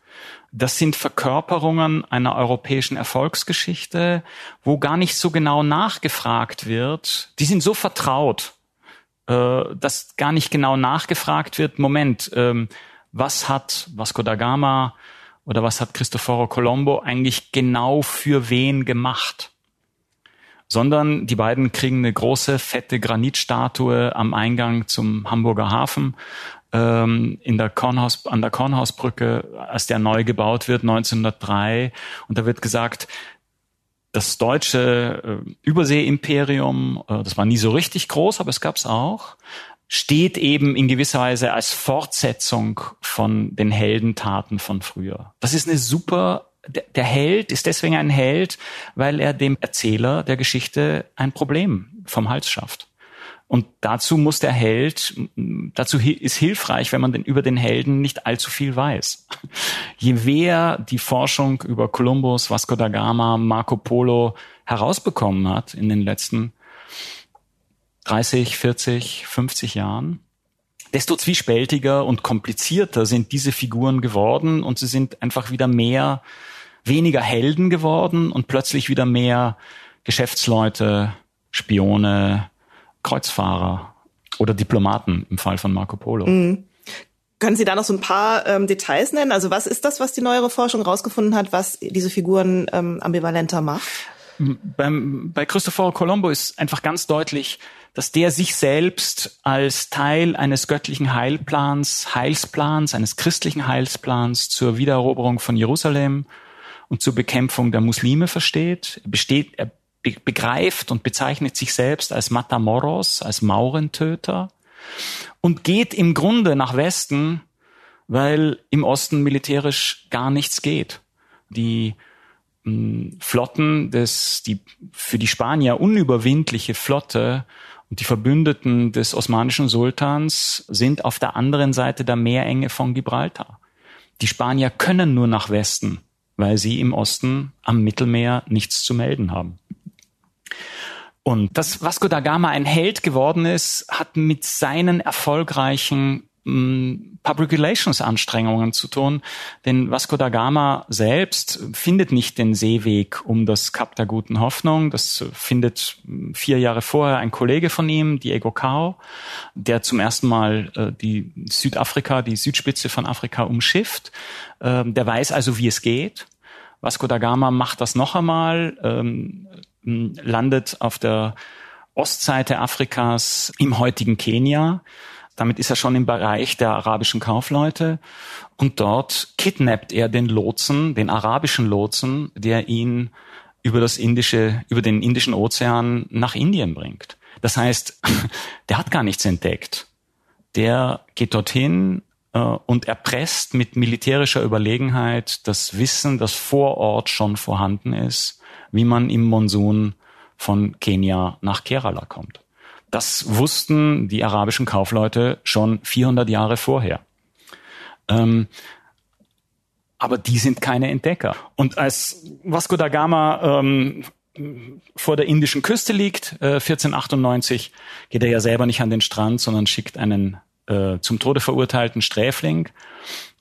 Das sind Verkörperungen einer europäischen Erfolgsgeschichte, wo gar nicht so genau nachgefragt wird. Die sind so vertraut, äh, dass gar nicht genau nachgefragt wird. Moment, ähm, was hat Vasco da Gama oder was hat Cristoforo Colombo eigentlich genau für wen gemacht? Sondern die beiden kriegen eine große, fette Granitstatue am Eingang zum Hamburger Hafen ähm, in der Kornhaus, an der Kornhausbrücke, als der neu gebaut wird, 1903. Und da wird gesagt, das deutsche äh, Überseeimperium, äh, das war nie so richtig groß, aber es gab es auch, steht eben in gewisser Weise als Fortsetzung von den Heldentaten von früher. Das ist eine super der Held ist deswegen ein Held, weil er dem Erzähler der Geschichte ein Problem vom Hals schafft. Und dazu muss der Held, dazu ist hilfreich, wenn man denn über den Helden nicht allzu viel weiß. Je mehr die Forschung über Kolumbus, Vasco da Gama, Marco Polo herausbekommen hat in den letzten 30, 40, 50 Jahren, desto zwiespältiger und komplizierter sind diese Figuren geworden und sie sind einfach wieder mehr, weniger Helden geworden und plötzlich wieder mehr Geschäftsleute, Spione, Kreuzfahrer oder Diplomaten im Fall von Marco Polo. Mhm.
Können Sie da noch so ein paar ähm, Details nennen? Also was ist das, was die neuere Forschung herausgefunden hat, was diese Figuren ähm, ambivalenter macht?
Beim, bei Christopher Colombo ist einfach ganz deutlich, dass der sich selbst als Teil eines göttlichen Heilplans, Heilsplans, eines christlichen Heilsplans zur Wiedereroberung von Jerusalem und zur Bekämpfung der Muslime versteht. Er, besteht, er begreift und bezeichnet sich selbst als Matamoros, als Maurentöter und geht im Grunde nach Westen, weil im Osten militärisch gar nichts geht. Die Flotten des, die für die Spanier unüberwindliche Flotte und die Verbündeten des osmanischen Sultans sind auf der anderen Seite der Meerenge von Gibraltar. Die Spanier können nur nach Westen, weil sie im Osten am Mittelmeer nichts zu melden haben. Und dass Vasco da Gama ein Held geworden ist, hat mit seinen erfolgreichen Public Relations Anstrengungen zu tun, denn Vasco da Gama selbst findet nicht den Seeweg um das Kap der guten Hoffnung. Das findet vier Jahre vorher ein Kollege von ihm, Diego Cao, der zum ersten Mal äh, die Südafrika, die Südspitze von Afrika umschifft. Ähm, der weiß also, wie es geht. Vasco da Gama macht das noch einmal, ähm, landet auf der Ostseite Afrikas im heutigen Kenia damit ist er schon im Bereich der arabischen Kaufleute. Und dort kidnappt er den Lotsen, den arabischen Lotsen, der ihn über das indische, über den Indischen Ozean nach Indien bringt. Das heißt, der hat gar nichts entdeckt. Der geht dorthin äh, und erpresst mit militärischer Überlegenheit das Wissen, das vor Ort schon vorhanden ist, wie man im Monsun von Kenia nach Kerala kommt. Das wussten die arabischen Kaufleute schon 400 Jahre vorher. Ähm, aber die sind keine Entdecker. Und als Vasco da Gama ähm, vor der indischen Küste liegt, äh, 1498, geht er ja selber nicht an den Strand, sondern schickt einen äh, zum Tode verurteilten Sträfling.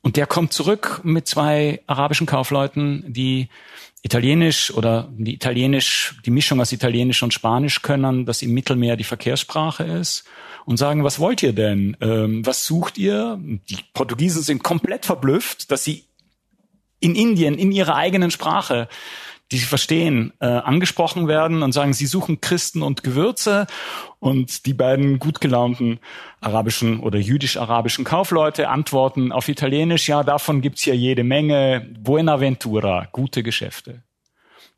Und der kommt zurück mit zwei arabischen Kaufleuten, die Italienisch oder die Italienisch, die Mischung aus Italienisch und Spanisch können, das im Mittelmeer die Verkehrssprache ist und sagen, was wollt ihr denn? Ähm, was sucht ihr? Die Portugiesen sind komplett verblüfft, dass sie in Indien in ihrer eigenen Sprache die sie verstehen, äh, angesprochen werden und sagen, sie suchen Christen und Gewürze. Und die beiden gut gelaunten arabischen oder jüdisch-arabischen Kaufleute antworten auf Italienisch, ja, davon gibt's hier jede Menge. Buenaventura, gute Geschäfte.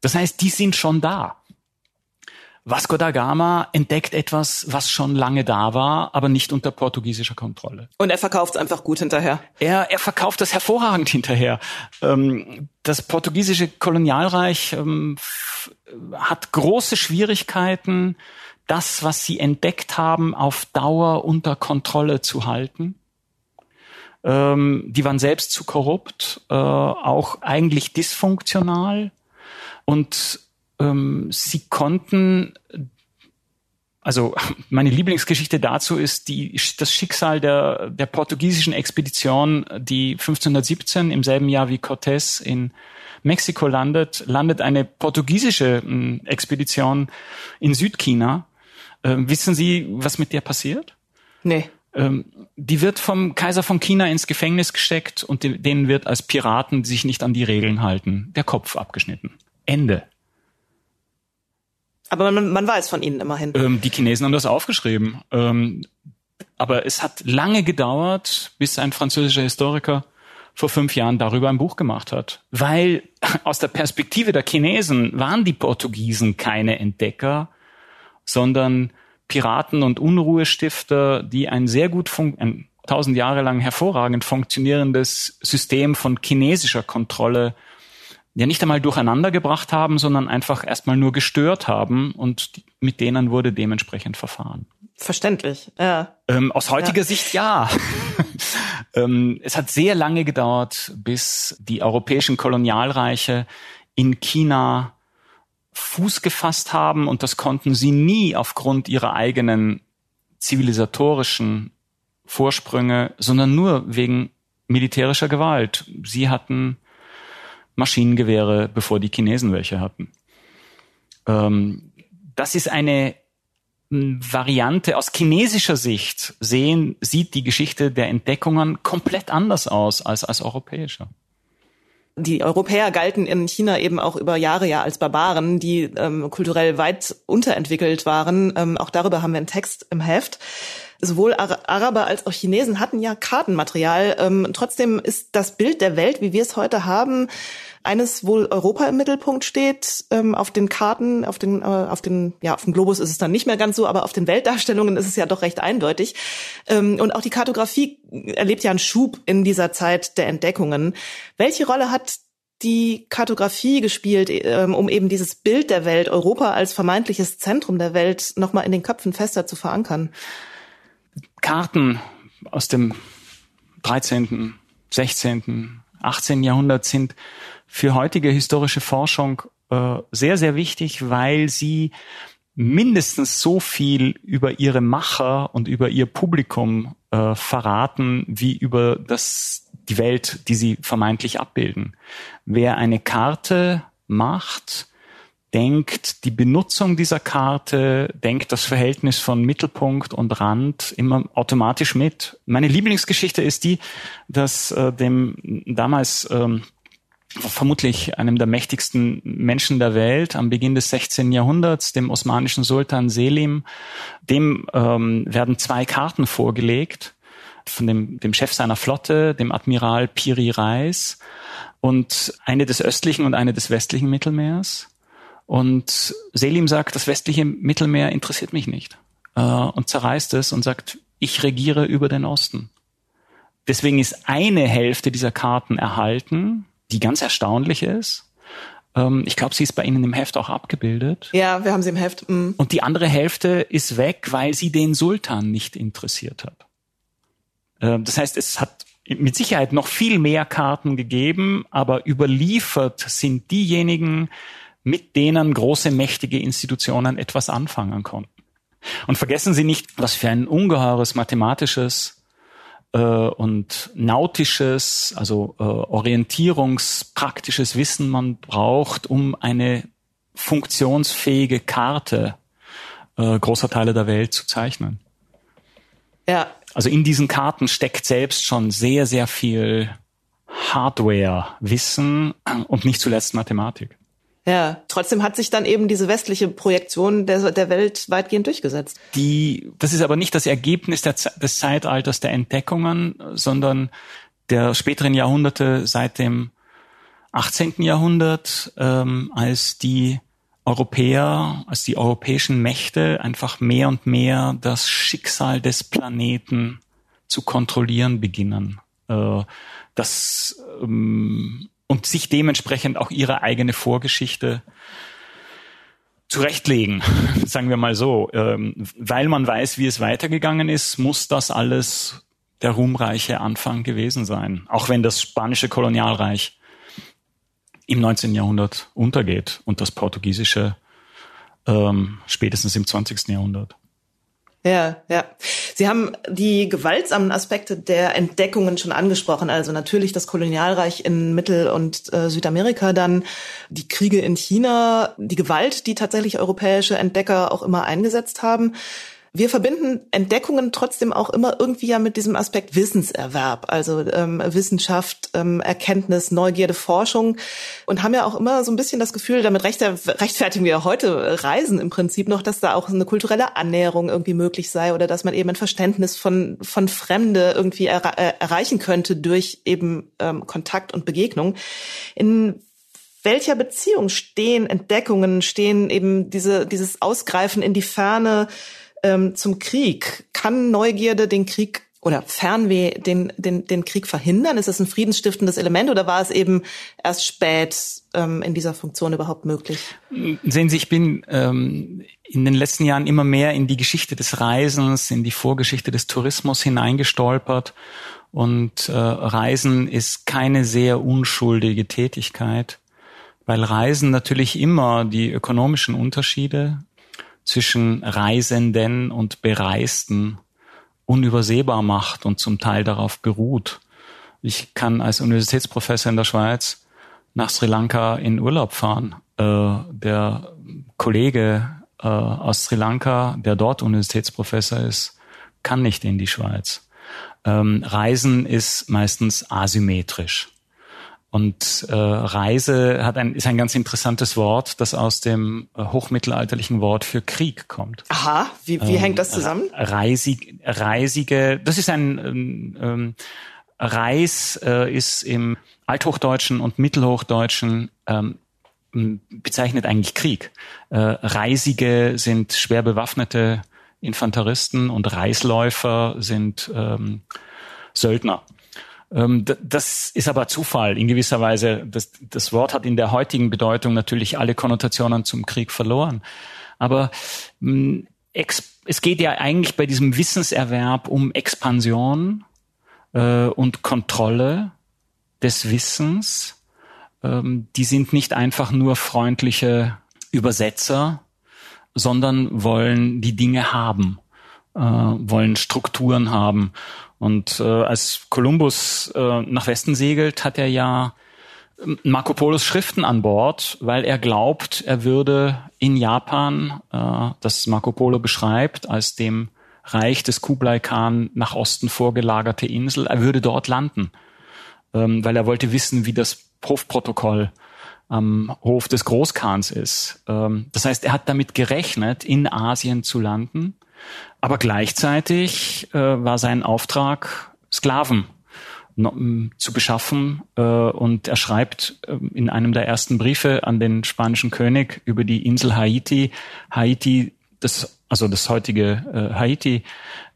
Das heißt, die sind schon da. Vasco da Gama entdeckt etwas, was schon lange da war, aber nicht unter portugiesischer Kontrolle.
Und er verkauft es einfach gut hinterher.
Er, er verkauft das hervorragend hinterher. Ähm, das portugiesische Kolonialreich ähm, hat große Schwierigkeiten, das, was sie entdeckt haben, auf Dauer unter Kontrolle zu halten. Ähm, die waren selbst zu korrupt, äh, auch eigentlich dysfunktional. Und ähm, sie konnten also meine Lieblingsgeschichte dazu ist die, das Schicksal der, der portugiesischen Expedition, die 1517 im selben Jahr wie Cortés in Mexiko landet, landet eine portugiesische hm, Expedition in Südchina. Ähm, wissen Sie, was mit der passiert?
Nee.
Ähm, die wird vom Kaiser von China ins Gefängnis gesteckt und denen wird als Piraten, die sich nicht an die Regeln halten, der Kopf abgeschnitten. Ende.
Aber man, man weiß von ihnen immerhin.
Ähm, die Chinesen haben das aufgeschrieben. Ähm, aber es hat lange gedauert, bis ein französischer Historiker vor fünf Jahren darüber ein Buch gemacht hat. Weil aus der Perspektive der Chinesen waren die Portugiesen keine Entdecker, sondern Piraten und Unruhestifter, die ein sehr gut, ein tausend Jahre lang hervorragend funktionierendes System von chinesischer Kontrolle ja nicht einmal durcheinander gebracht haben, sondern einfach erstmal nur gestört haben und mit denen wurde dementsprechend verfahren.
Verständlich, ja.
Ähm, aus heutiger ja. Sicht ja. ähm, es hat sehr lange gedauert, bis die europäischen Kolonialreiche in China Fuß gefasst haben und das konnten sie nie aufgrund ihrer eigenen zivilisatorischen Vorsprünge, sondern nur wegen militärischer Gewalt. Sie hatten Maschinengewehre, bevor die Chinesen welche hatten. Ähm, das ist eine Variante aus chinesischer Sicht sehen, sieht die Geschichte der Entdeckungen komplett anders aus als als europäischer
die Europäer galten in China eben auch über Jahre ja als Barbaren, die ähm, kulturell weit unterentwickelt waren. Ähm, auch darüber haben wir einen Text im Heft. Sowohl Araber als auch Chinesen hatten ja Kartenmaterial. Ähm, trotzdem ist das Bild der Welt, wie wir es heute haben, eines, wo Europa im Mittelpunkt steht. Ähm, auf den Karten, auf den, äh, auf den, ja, auf dem Globus ist es dann nicht mehr ganz so, aber auf den Weltdarstellungen ist es ja doch recht eindeutig. Ähm, und auch die Kartografie erlebt ja einen Schub in dieser Zeit der Entdeckungen. Welche Rolle hat die Kartografie gespielt, ähm, um eben dieses Bild der Welt, Europa als vermeintliches Zentrum der Welt, nochmal in den Köpfen fester zu verankern?
Karten aus dem 13., 16., 18. Jahrhundert sind für heutige historische Forschung äh, sehr, sehr wichtig, weil sie mindestens so viel über ihre Macher und über ihr Publikum äh, verraten, wie über das, die Welt, die sie vermeintlich abbilden. Wer eine Karte macht, denkt die Benutzung dieser Karte, denkt das Verhältnis von Mittelpunkt und Rand immer automatisch mit. Meine Lieblingsgeschichte ist die, dass äh, dem damals ähm, vermutlich einem der mächtigsten Menschen der Welt am Beginn des 16. Jahrhunderts, dem osmanischen Sultan Selim. Dem ähm, werden zwei Karten vorgelegt von dem, dem Chef seiner Flotte, dem Admiral Piri Reis, und eine des östlichen und eine des westlichen Mittelmeers. Und Selim sagt, das westliche Mittelmeer interessiert mich nicht. Äh, und zerreißt es und sagt, ich regiere über den Osten. Deswegen ist eine Hälfte dieser Karten erhalten, die ganz erstaunlich ist. Ähm, ich glaube, sie ist bei Ihnen im Heft auch abgebildet.
Ja, wir haben sie im Heft.
Mhm. Und die andere Hälfte ist weg, weil sie den Sultan nicht interessiert hat. Ähm, das heißt, es hat mit Sicherheit noch viel mehr Karten gegeben, aber überliefert sind diejenigen, mit denen große mächtige Institutionen etwas anfangen konnten. Und vergessen Sie nicht, was für ein ungeheures mathematisches äh, und nautisches, also äh, orientierungspraktisches Wissen man braucht, um eine funktionsfähige Karte äh, großer Teile der Welt zu zeichnen. Ja. Also in diesen Karten steckt selbst schon sehr, sehr viel Hardware, Wissen und nicht zuletzt Mathematik.
Ja, trotzdem hat sich dann eben diese westliche Projektion der, der Welt weitgehend durchgesetzt.
Die, das ist aber nicht das Ergebnis der, des Zeitalters der Entdeckungen, sondern der späteren Jahrhunderte seit dem 18. Jahrhundert, ähm, als die Europäer, als die europäischen Mächte einfach mehr und mehr das Schicksal des Planeten zu kontrollieren beginnen. Äh, das ähm, und sich dementsprechend auch ihre eigene Vorgeschichte zurechtlegen, sagen wir mal so. Ähm, weil man weiß, wie es weitergegangen ist, muss das alles der ruhmreiche Anfang gewesen sein. Auch wenn das spanische Kolonialreich im 19. Jahrhundert untergeht und das portugiesische ähm, spätestens im 20. Jahrhundert.
Ja, ja. Sie haben die gewaltsamen Aspekte der Entdeckungen schon angesprochen. Also natürlich das Kolonialreich in Mittel- und äh, Südamerika, dann die Kriege in China, die Gewalt, die tatsächlich europäische Entdecker auch immer eingesetzt haben. Wir verbinden Entdeckungen trotzdem auch immer irgendwie ja mit diesem Aspekt Wissenserwerb, also ähm, Wissenschaft, ähm, Erkenntnis, Neugierde, Forschung und haben ja auch immer so ein bisschen das Gefühl, damit recht, rechtfertigen wir heute Reisen im Prinzip noch, dass da auch eine kulturelle Annäherung irgendwie möglich sei oder dass man eben ein Verständnis von, von Fremde irgendwie er, äh, erreichen könnte durch eben ähm, Kontakt und Begegnung. In welcher Beziehung stehen Entdeckungen, stehen eben diese, dieses Ausgreifen in die Ferne, ähm, zum Krieg. Kann Neugierde den Krieg oder Fernweh den, den, den Krieg verhindern? Ist es ein friedensstiftendes Element oder war es eben erst spät ähm, in dieser Funktion überhaupt möglich?
Sehen Sie, ich bin ähm, in den letzten Jahren immer mehr in die Geschichte des Reisens, in die Vorgeschichte des Tourismus hineingestolpert. Und äh, Reisen ist keine sehr unschuldige Tätigkeit, weil Reisen natürlich immer die ökonomischen Unterschiede zwischen Reisenden und Bereisten unübersehbar macht und zum Teil darauf beruht. Ich kann als Universitätsprofessor in der Schweiz nach Sri Lanka in Urlaub fahren. Äh, der Kollege äh, aus Sri Lanka, der dort Universitätsprofessor ist, kann nicht in die Schweiz. Ähm, Reisen ist meistens asymmetrisch. Und äh, Reise hat ein, ist ein ganz interessantes Wort, das aus dem äh, hochmittelalterlichen Wort für Krieg kommt.
Aha, wie, wie ähm, hängt das zusammen?
Reisig, Reisige, das ist ein ähm, ähm, Reis äh, ist im Althochdeutschen und Mittelhochdeutschen ähm, bezeichnet eigentlich Krieg. Äh, Reisige sind schwer bewaffnete Infanteristen und Reisläufer sind ähm, Söldner. Ähm, das ist aber Zufall in gewisser Weise. Das, das Wort hat in der heutigen Bedeutung natürlich alle Konnotationen zum Krieg verloren. Aber hm, es geht ja eigentlich bei diesem Wissenserwerb um Expansion äh, und Kontrolle des Wissens. Ähm, die sind nicht einfach nur freundliche Übersetzer, sondern wollen die Dinge haben, äh, wollen Strukturen haben. Und äh, als Kolumbus äh, nach Westen segelt, hat er ja ähm, Marco Polos Schriften an Bord, weil er glaubt, er würde in Japan, äh, das Marco Polo beschreibt, als dem Reich des Kublai Khan nach Osten vorgelagerte Insel, er würde dort landen, ähm, weil er wollte wissen, wie das Hofprotokoll am Hof des Großkans ist. Ähm, das heißt, er hat damit gerechnet, in Asien zu landen, aber gleichzeitig äh, war sein Auftrag, Sklaven zu beschaffen. Äh, und er schreibt ähm, in einem der ersten Briefe an den spanischen König über die Insel Haiti. Haiti, das, also das heutige äh, Haiti,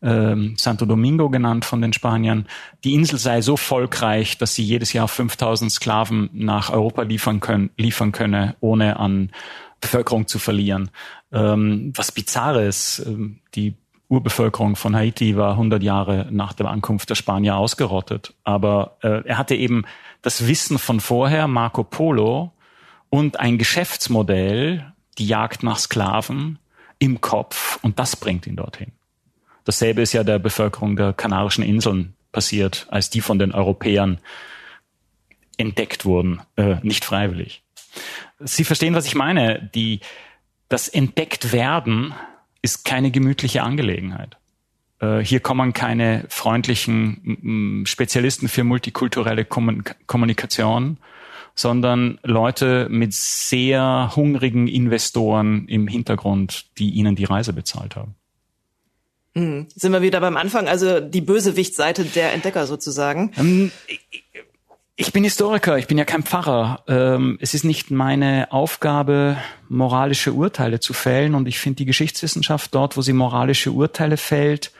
ähm, Santo Domingo genannt von den Spaniern. Die Insel sei so volkreich, dass sie jedes Jahr 5000 Sklaven nach Europa liefern können, liefern könne, ohne an Bevölkerung zu verlieren. Ähm, was Bizarres. Ähm, die Urbevölkerung von Haiti war 100 Jahre nach der Ankunft der Spanier ausgerottet. Aber äh, er hatte eben das Wissen von vorher, Marco Polo, und ein Geschäftsmodell, die Jagd nach Sklaven, im Kopf. Und das bringt ihn dorthin. Dasselbe ist ja der Bevölkerung der Kanarischen Inseln passiert, als die von den Europäern entdeckt wurden, äh, nicht freiwillig. Sie verstehen, was ich meine. Die, das Entdecktwerden ist keine gemütliche Angelegenheit. Äh, hier kommen keine freundlichen Spezialisten für multikulturelle Kommunikation, sondern Leute mit sehr hungrigen Investoren im Hintergrund, die ihnen die Reise bezahlt haben.
Hm. Sind wir wieder beim Anfang, also die Bösewichtseite der Entdecker sozusagen?
Ich bin Historiker, ich bin ja kein Pfarrer. Ähm, es ist nicht meine Aufgabe, moralische Urteile zu fällen. Und ich finde die Geschichtswissenschaft dort, wo sie moralische Urteile fällt,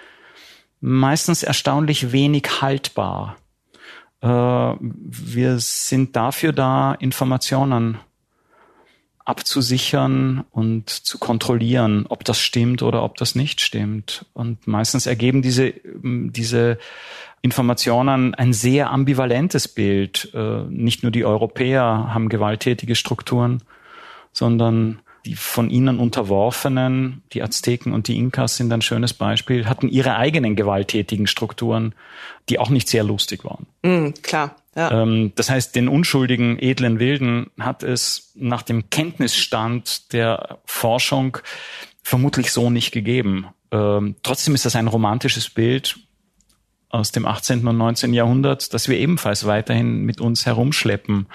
meistens erstaunlich wenig haltbar. Äh, wir sind dafür da, Informationen abzusichern und zu kontrollieren, ob das stimmt oder ob das nicht stimmt. Und meistens ergeben diese, diese Informationen ein sehr ambivalentes Bild. Äh, nicht nur die Europäer haben gewalttätige Strukturen, sondern die von ihnen unterworfenen, die Azteken und die Inkas sind ein schönes Beispiel, hatten ihre eigenen gewalttätigen Strukturen, die auch nicht sehr lustig waren.
Mm, klar. Ja.
Ähm, das heißt, den unschuldigen, edlen Wilden hat es nach dem Kenntnisstand der Forschung vermutlich so nicht gegeben. Ähm, trotzdem ist das ein romantisches Bild aus dem 18. und 19. Jahrhundert, das wir ebenfalls weiterhin mit uns herumschleppen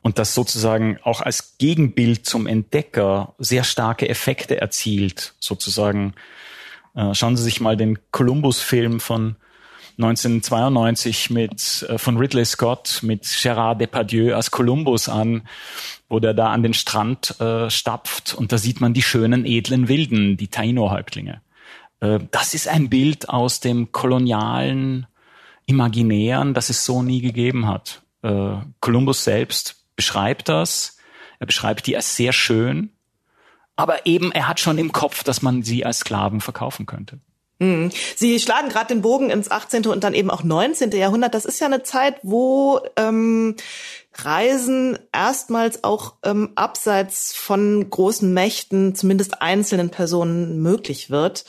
und das sozusagen auch als Gegenbild zum Entdecker sehr starke Effekte erzielt, sozusagen. Äh, schauen Sie sich mal den Columbus-Film von 1992 mit, äh, von Ridley Scott mit Gérard Depardieu als Columbus an, wo der da an den Strand äh, stapft und da sieht man die schönen, edlen Wilden, die Taino-Häuptlinge. Äh, das ist ein Bild aus dem kolonialen Imaginären, das es so nie gegeben hat. Äh, Kolumbus selbst beschreibt das. Er beschreibt die als sehr schön. Aber eben, er hat schon im Kopf, dass man sie als Sklaven verkaufen könnte.
Mhm. Sie schlagen gerade den Bogen ins 18. und dann eben auch 19. Jahrhundert. Das ist ja eine Zeit, wo ähm, Reisen erstmals auch ähm, abseits von großen Mächten, zumindest einzelnen Personen möglich wird.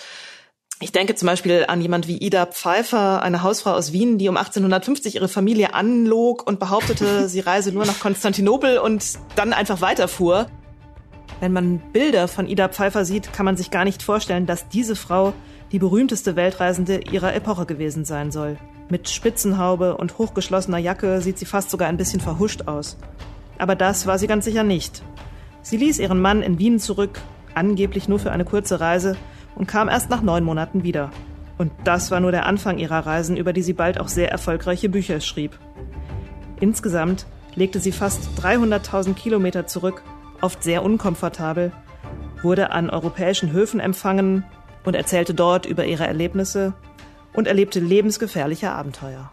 Ich denke zum Beispiel an jemand wie Ida Pfeiffer, eine Hausfrau aus Wien, die um 1850 ihre Familie anlog und behauptete, sie reise nur nach Konstantinopel und dann einfach weiterfuhr. Wenn man Bilder von Ida Pfeiffer sieht, kann man sich gar nicht vorstellen, dass diese Frau die berühmteste Weltreisende ihrer Epoche gewesen sein soll. Mit Spitzenhaube und hochgeschlossener Jacke sieht sie fast sogar ein bisschen verhuscht aus. Aber das war sie ganz sicher nicht. Sie ließ ihren Mann in Wien zurück, angeblich nur für eine kurze Reise, und kam erst nach neun Monaten wieder. Und das war nur der Anfang ihrer Reisen, über die sie bald auch sehr erfolgreiche Bücher schrieb. Insgesamt legte sie fast 300.000 Kilometer zurück, oft sehr unkomfortabel, wurde an europäischen Höfen empfangen und erzählte dort über ihre Erlebnisse und erlebte lebensgefährliche Abenteuer.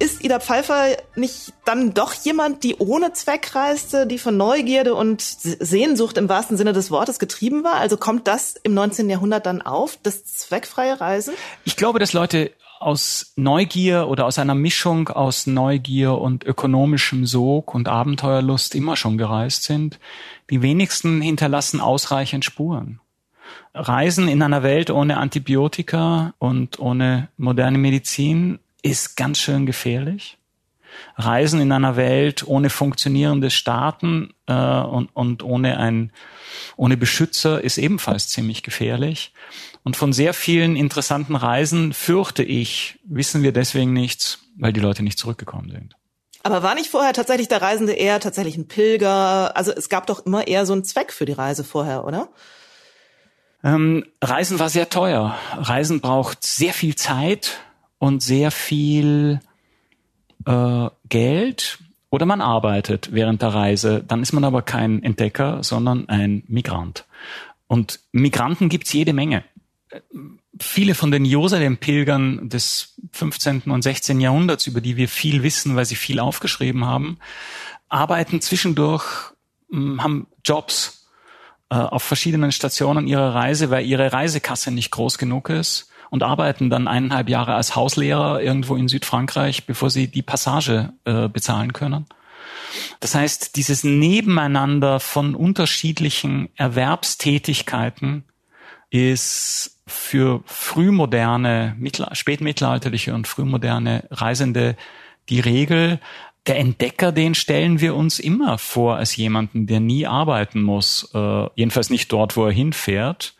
Ist Ida Pfeiffer nicht dann doch jemand, die ohne Zweck reiste, die von Neugierde und Sehnsucht im wahrsten Sinne des Wortes getrieben war? Also kommt das im 19. Jahrhundert dann auf, das zweckfreie Reisen?
Ich glaube, dass Leute aus Neugier oder aus einer Mischung aus Neugier und ökonomischem Sog und Abenteuerlust immer schon gereist sind. Die wenigsten hinterlassen ausreichend Spuren. Reisen in einer Welt ohne Antibiotika und ohne moderne Medizin ist ganz schön gefährlich. Reisen in einer Welt ohne funktionierende Staaten äh, und, und ohne ein ohne Beschützer ist ebenfalls ziemlich gefährlich. Und von sehr vielen interessanten Reisen fürchte ich, wissen wir deswegen nichts, weil die Leute nicht zurückgekommen sind.
Aber war nicht vorher tatsächlich der Reisende eher tatsächlich ein Pilger? Also es gab doch immer eher so einen Zweck für die Reise vorher, oder?
Ähm, Reisen war sehr teuer. Reisen braucht sehr viel Zeit und sehr viel äh, Geld. Oder man arbeitet während der Reise. Dann ist man aber kein Entdecker, sondern ein Migrant. Und Migranten gibt's jede Menge. Viele von den Jerusalem-Pilgern des 15. und 16. Jahrhunderts, über die wir viel wissen, weil sie viel aufgeschrieben haben, arbeiten zwischendurch, hm, haben Jobs auf verschiedenen Stationen ihrer Reise, weil ihre Reisekasse nicht groß genug ist und arbeiten dann eineinhalb Jahre als Hauslehrer irgendwo in Südfrankreich, bevor sie die Passage äh, bezahlen können. Das heißt, dieses Nebeneinander von unterschiedlichen Erwerbstätigkeiten ist für frühmoderne, spätmittelalterliche und frühmoderne Reisende die Regel. Der Entdecker, den stellen wir uns immer vor als jemanden, der nie arbeiten muss, äh, jedenfalls nicht dort, wo er hinfährt.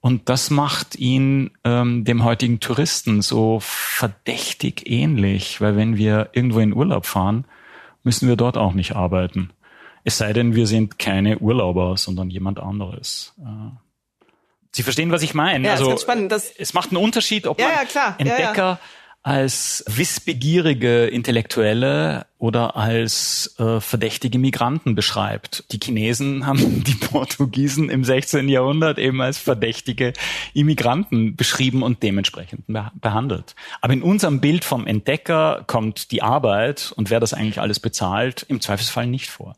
Und das macht ihn ähm, dem heutigen Touristen so verdächtig ähnlich, weil wenn wir irgendwo in Urlaub fahren, müssen wir dort auch nicht arbeiten. Es sei denn, wir sind keine Urlauber, sondern jemand anderes. Äh, Sie verstehen, was ich meine.
Ja, also, ist spannend,
es macht einen Unterschied, ob
ja,
man
ja, klar.
Entdecker als wissbegierige Intellektuelle oder als äh, verdächtige Migranten beschreibt. Die Chinesen haben die Portugiesen im 16. Jahrhundert eben als verdächtige Immigranten beschrieben und dementsprechend behandelt. Aber in unserem Bild vom Entdecker kommt die Arbeit und wer das eigentlich alles bezahlt, im Zweifelsfall nicht vor.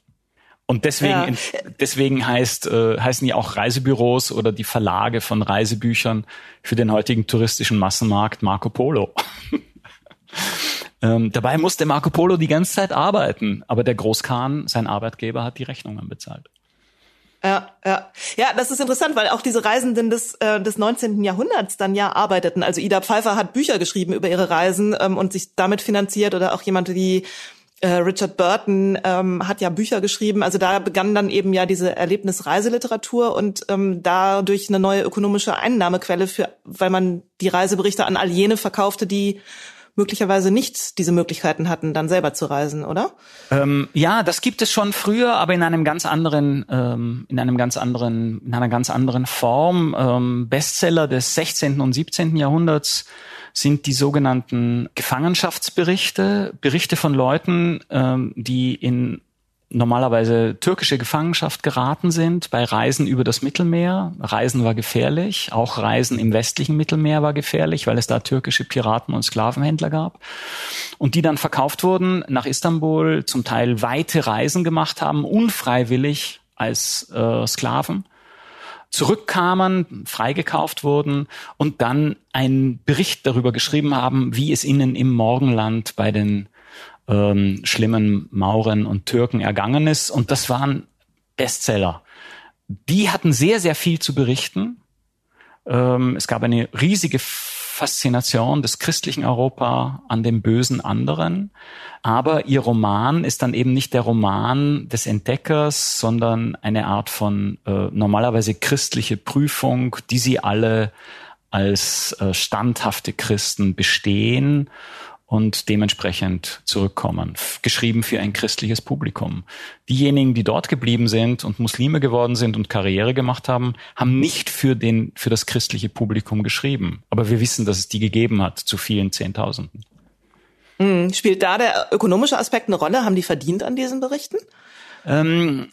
Und deswegen, ja. deswegen heißt, äh, heißen ja auch Reisebüros oder die Verlage von Reisebüchern für den heutigen touristischen Massenmarkt Marco Polo. ähm, dabei musste Marco Polo die ganze Zeit arbeiten, aber der Großkhan, sein Arbeitgeber, hat die Rechnungen bezahlt.
Ja, ja. Ja, das ist interessant, weil auch diese Reisenden des, äh, des 19. Jahrhunderts dann ja arbeiteten. Also Ida Pfeiffer hat Bücher geschrieben über ihre Reisen ähm, und sich damit finanziert oder auch jemand wie Richard Burton ähm, hat ja Bücher geschrieben. Also da begann dann eben ja diese Erlebnisreiseliteratur und ähm, dadurch eine neue ökonomische Einnahmequelle für, weil man die Reiseberichte an all jene verkaufte, die möglicherweise nicht diese Möglichkeiten hatten, dann selber zu reisen, oder?
Ähm, ja, das gibt es schon früher, aber in einem ganz anderen, ähm, in einem ganz anderen, in einer ganz anderen Form. Ähm, Bestseller des 16. und 17. Jahrhunderts sind die sogenannten Gefangenschaftsberichte, Berichte von Leuten, ähm, die in normalerweise türkische Gefangenschaft geraten sind bei Reisen über das Mittelmeer. Reisen war gefährlich, auch Reisen im westlichen Mittelmeer war gefährlich, weil es da türkische Piraten und Sklavenhändler gab. Und die dann verkauft wurden nach Istanbul, zum Teil weite Reisen gemacht haben, unfreiwillig als äh, Sklaven zurückkamen, freigekauft wurden und dann einen Bericht darüber geschrieben haben, wie es ihnen im Morgenland bei den ähm, schlimmen Mauren und Türken ergangen ist. Und das waren Bestseller. Die hatten sehr, sehr viel zu berichten. Ähm, es gab eine riesige Faszination des christlichen Europa an dem bösen anderen. Aber ihr Roman ist dann eben nicht der Roman des Entdeckers, sondern eine Art von äh, normalerweise christliche Prüfung, die sie alle als äh, standhafte Christen bestehen und dementsprechend zurückkommen. Geschrieben für ein christliches Publikum. Diejenigen, die dort geblieben sind und Muslime geworden sind und Karriere gemacht haben, haben nicht für den, für das christliche Publikum geschrieben. Aber wir wissen, dass es die gegeben hat zu vielen Zehntausenden.
Hm, spielt da der ökonomische Aspekt eine Rolle? Haben die verdient an diesen Berichten?
Ähm,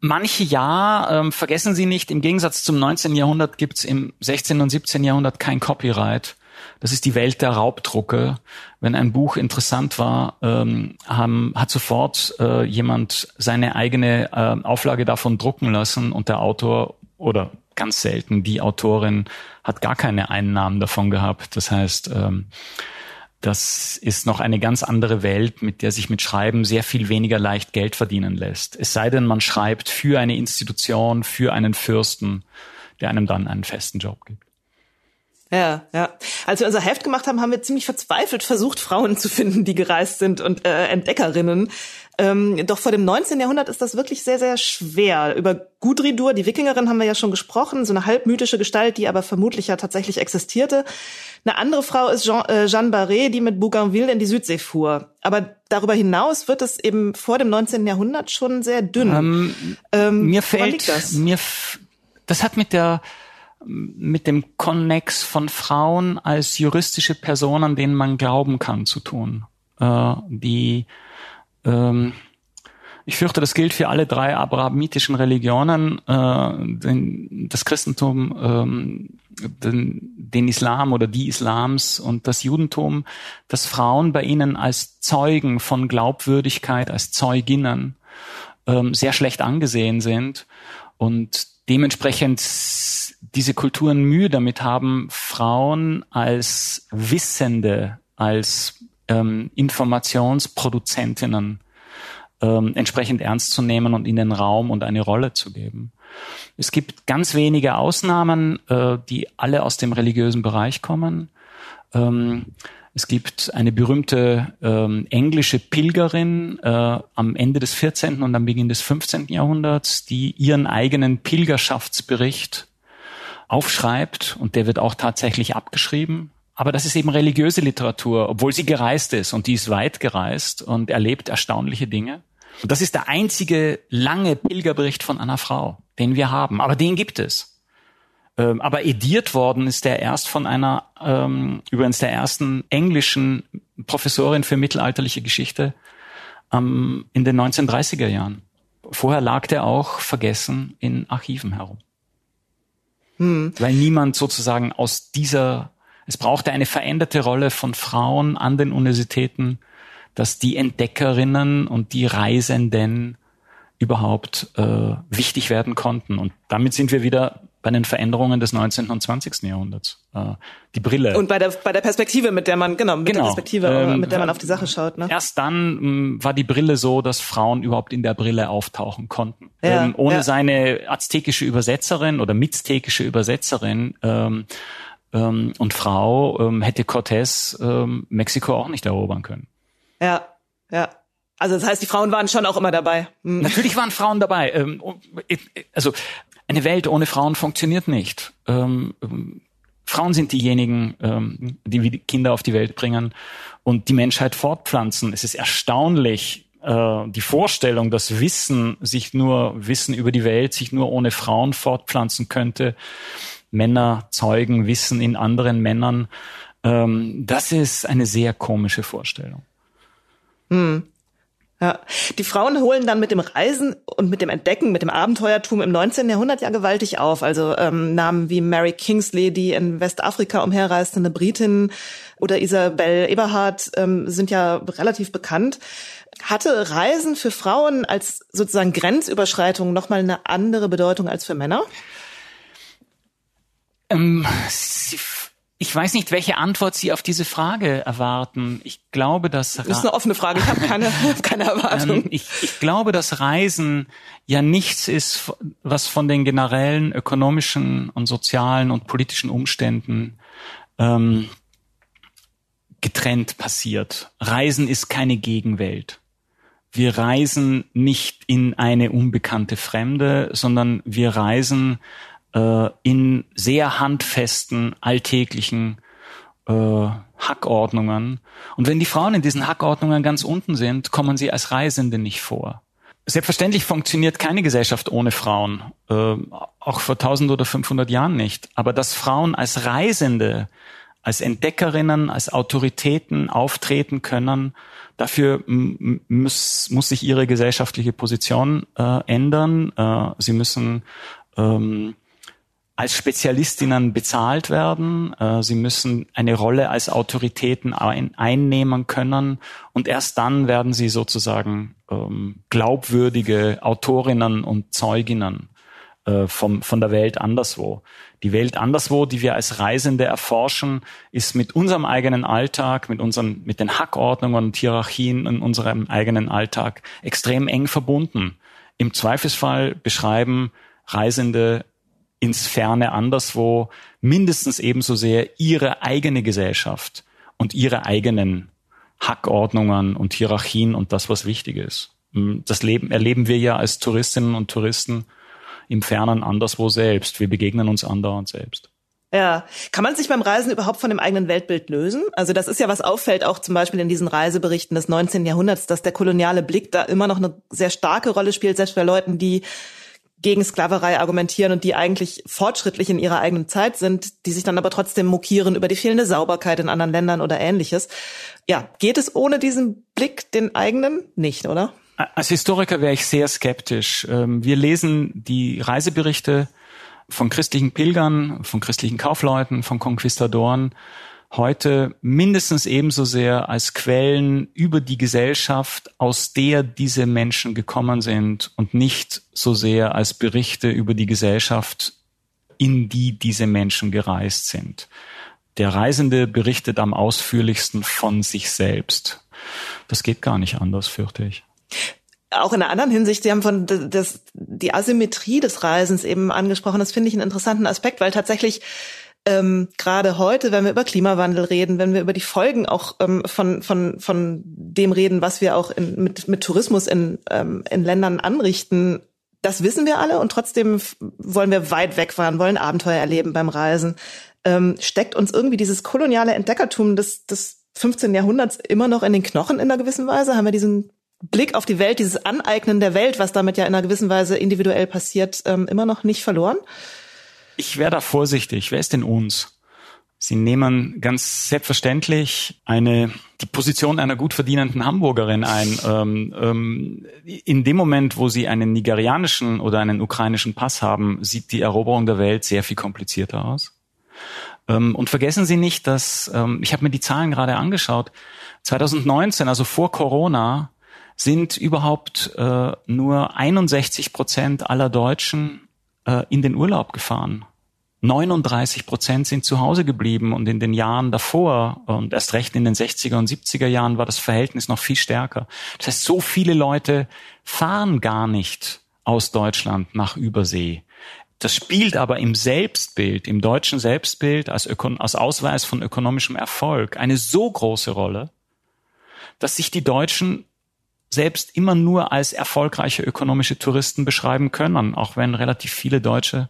Manche ja, ähm, vergessen Sie nicht, im Gegensatz zum 19. Jahrhundert gibt's im 16. und 17. Jahrhundert kein Copyright. Das ist die Welt der Raubdrucke. Wenn ein Buch interessant war, ähm, haben, hat sofort äh, jemand seine eigene äh, Auflage davon drucken lassen und der Autor oder ganz selten die Autorin hat gar keine Einnahmen davon gehabt. Das heißt, ähm, das ist noch eine ganz andere Welt, mit der sich mit Schreiben sehr viel weniger leicht Geld verdienen lässt. Es sei denn, man schreibt für eine Institution, für einen Fürsten, der einem dann einen festen Job gibt.
Ja, ja. Als wir unser Heft gemacht haben, haben wir ziemlich verzweifelt versucht, Frauen zu finden, die gereist sind und äh, Entdeckerinnen. Ähm, doch vor dem 19. Jahrhundert ist das wirklich sehr, sehr schwer. Über Gudridur, die Wikingerin, haben wir ja schon gesprochen, so eine halbmythische Gestalt, die aber vermutlich ja tatsächlich existierte. Eine andere Frau ist Jean, äh, Jeanne Barré, die mit Bougainville in die Südsee fuhr. Aber darüber hinaus wird es eben vor dem 19. Jahrhundert schon sehr dünn.
Ähm, ähm, mir fällt, das? mir, das hat mit der mit dem Konnex von Frauen als juristische Personen, denen man glauben kann, zu tun. Äh, die ähm, ich fürchte, das gilt für alle drei abrahamitischen Religionen, äh, den, das Christentum, ähm, den, den Islam oder die Islams und das Judentum, dass Frauen bei ihnen als Zeugen von Glaubwürdigkeit, als Zeuginnen ähm, sehr schlecht angesehen sind und dementsprechend diese Kulturen Mühe damit haben, Frauen als Wissende, als ähm, Informationsproduzentinnen ähm, entsprechend ernst zu nehmen und ihnen Raum und eine Rolle zu geben. Es gibt ganz wenige Ausnahmen, äh, die alle aus dem religiösen Bereich kommen. Ähm, es gibt eine berühmte ähm, englische Pilgerin äh, am Ende des 14. und am Beginn des 15. Jahrhunderts, die ihren eigenen Pilgerschaftsbericht aufschreibt und der wird auch tatsächlich abgeschrieben. Aber das ist eben religiöse Literatur, obwohl sie gereist ist und die ist weit gereist und erlebt erstaunliche Dinge. Und das ist der einzige lange Pilgerbericht von einer Frau, den wir haben. Aber den gibt es. Ähm, aber ediert worden ist der erst von einer, ähm, übrigens der ersten englischen Professorin für mittelalterliche Geschichte ähm, in den 1930er Jahren. Vorher lag der auch vergessen in Archiven herum. Hm. Weil niemand sozusagen aus dieser, es brauchte eine veränderte Rolle von Frauen an den Universitäten, dass die Entdeckerinnen und die Reisenden überhaupt äh, wichtig werden konnten. Und damit sind wir wieder bei den Veränderungen des 19. und 20. Jahrhunderts. Äh, die Brille.
Und bei der, bei der Perspektive, mit der man, genau, mit genau. der Perspektive, ähm, mit der man auf die Sache schaut. Ne?
Erst dann mh, hm, war die Brille so, dass Frauen überhaupt in der Brille auftauchen konnten. Ja, ähm, ohne ja. seine aztekische Übersetzerin oder miztekische Übersetzerin ähm, ähm, und Frau ähm, hätte Cortés ähm, Mexiko auch nicht erobern können.
Ja, ja. Also das heißt, die Frauen waren schon auch immer dabei.
Mhm. Natürlich waren Frauen dabei. Ähm, also eine Welt ohne Frauen funktioniert nicht. Ähm, ähm, Frauen sind diejenigen, die Kinder auf die Welt bringen und die Menschheit fortpflanzen. Es ist erstaunlich, äh, die Vorstellung, dass Wissen sich nur, Wissen über die Welt sich nur ohne Frauen fortpflanzen könnte. Männer zeugen Wissen in anderen Männern. das ist eine sehr komische Vorstellung.
Hm. Ja, die Frauen holen dann mit dem Reisen und mit dem Entdecken, mit dem Abenteuertum im 19. Jahrhundert ja gewaltig auf. Also ähm, Namen wie Mary Kingsley, die in Westafrika umherreiste, eine Britin, oder Isabel Eberhard ähm, sind ja relativ bekannt. Hatte Reisen für Frauen als sozusagen Grenzüberschreitung nochmal eine andere Bedeutung als für Männer?
Ähm, ich weiß nicht, welche Antwort Sie auf diese Frage erwarten. Ich glaube, dass
das ist eine offene Frage. Ich habe keine, keine Erwartung.
Ähm, ich, ich glaube, dass Reisen ja nichts ist, was von den generellen ökonomischen und sozialen und politischen Umständen ähm, getrennt passiert. Reisen ist keine Gegenwelt. Wir reisen nicht in eine unbekannte Fremde, sondern wir reisen äh, in sehr handfesten, alltäglichen äh, Hackordnungen. Und wenn die Frauen in diesen Hackordnungen ganz unten sind, kommen sie als Reisende nicht vor. Selbstverständlich funktioniert keine Gesellschaft ohne Frauen, äh, auch vor 1000 oder 500 Jahren nicht. Aber dass Frauen als Reisende, als Entdeckerinnen, als Autoritäten auftreten können, dafür muss, muss sich ihre gesellschaftliche Position äh, ändern. Äh, sie müssen ähm, als Spezialistinnen bezahlt werden. Äh, sie müssen eine Rolle als Autoritäten ein, einnehmen können und erst dann werden sie sozusagen ähm, glaubwürdige Autorinnen und Zeuginnen äh, vom, von der Welt anderswo. Die Welt anderswo, die wir als Reisende erforschen, ist mit unserem eigenen Alltag, mit unseren, mit den Hackordnungen und Hierarchien in unserem eigenen Alltag extrem eng verbunden. Im Zweifelsfall beschreiben Reisende ins Ferne anderswo mindestens ebenso sehr ihre eigene Gesellschaft und ihre eigenen Hackordnungen und Hierarchien und das, was wichtig ist. Hm, das Leben erleben wir ja als Touristinnen und Touristen im Fernen anderswo selbst. Wir begegnen uns andauernd selbst.
Ja, kann man sich beim Reisen überhaupt von dem eigenen Weltbild lösen? Also das ist ja was auffällt auch zum Beispiel in diesen Reiseberichten des 19. Jahrhunderts, dass der koloniale Blick da immer noch eine sehr starke Rolle spielt, selbst bei Leuten, die gegen Sklaverei argumentieren und die eigentlich fortschrittlich in ihrer eigenen Zeit sind, die sich dann aber trotzdem mokieren über die fehlende Sauberkeit in anderen Ländern oder ähnliches. Ja, geht es ohne diesen Blick, den eigenen? Nicht, oder?
Als Historiker wäre ich sehr skeptisch. Ähm, wir lesen die Reiseberichte von christlichen Pilgern, von christlichen Kaufleuten, von Konquistadoren heute mindestens ebenso sehr als Quellen über die Gesellschaft, aus der diese Menschen gekommen sind und nicht so sehr als Berichte über die Gesellschaft, in die diese Menschen gereist sind. Der Reisende berichtet am ausführlichsten von sich selbst. Das geht gar nicht anders, fürchte ich
auch in einer anderen Hinsicht, Sie haben von das, die Asymmetrie des Reisens eben angesprochen. Das finde ich einen interessanten Aspekt, weil tatsächlich ähm, gerade heute, wenn wir über Klimawandel reden, wenn wir über die Folgen auch ähm, von, von, von dem reden, was wir auch in, mit, mit Tourismus in, ähm, in Ländern anrichten, das wissen wir alle und trotzdem wollen wir weit wegfahren, wollen Abenteuer erleben beim Reisen. Ähm, steckt uns irgendwie dieses koloniale Entdeckertum des, des 15. Jahrhunderts immer noch in den Knochen in einer gewissen Weise? Haben wir diesen Blick auf die Welt, dieses Aneignen der Welt, was damit ja in einer gewissen Weise individuell passiert, ähm, immer noch nicht verloren?
Ich wäre da vorsichtig. Wer ist denn uns? Sie nehmen ganz selbstverständlich eine die Position einer gut verdienenden Hamburgerin ein. Ähm, ähm, in dem Moment, wo Sie einen nigerianischen oder einen ukrainischen Pass haben, sieht die Eroberung der Welt sehr viel komplizierter aus. Ähm, und vergessen Sie nicht, dass ähm, ich habe mir die Zahlen gerade angeschaut. 2019, also vor Corona, sind überhaupt äh, nur 61 Prozent aller Deutschen äh, in den Urlaub gefahren. 39 Prozent sind zu Hause geblieben und in den Jahren davor und erst recht in den 60er und 70er Jahren war das Verhältnis noch viel stärker. Das heißt, so viele Leute fahren gar nicht aus Deutschland nach Übersee. Das spielt aber im Selbstbild, im deutschen Selbstbild als, Ökon als Ausweis von ökonomischem Erfolg eine so große Rolle, dass sich die Deutschen selbst immer nur als erfolgreiche ökonomische Touristen beschreiben können, auch wenn relativ viele Deutsche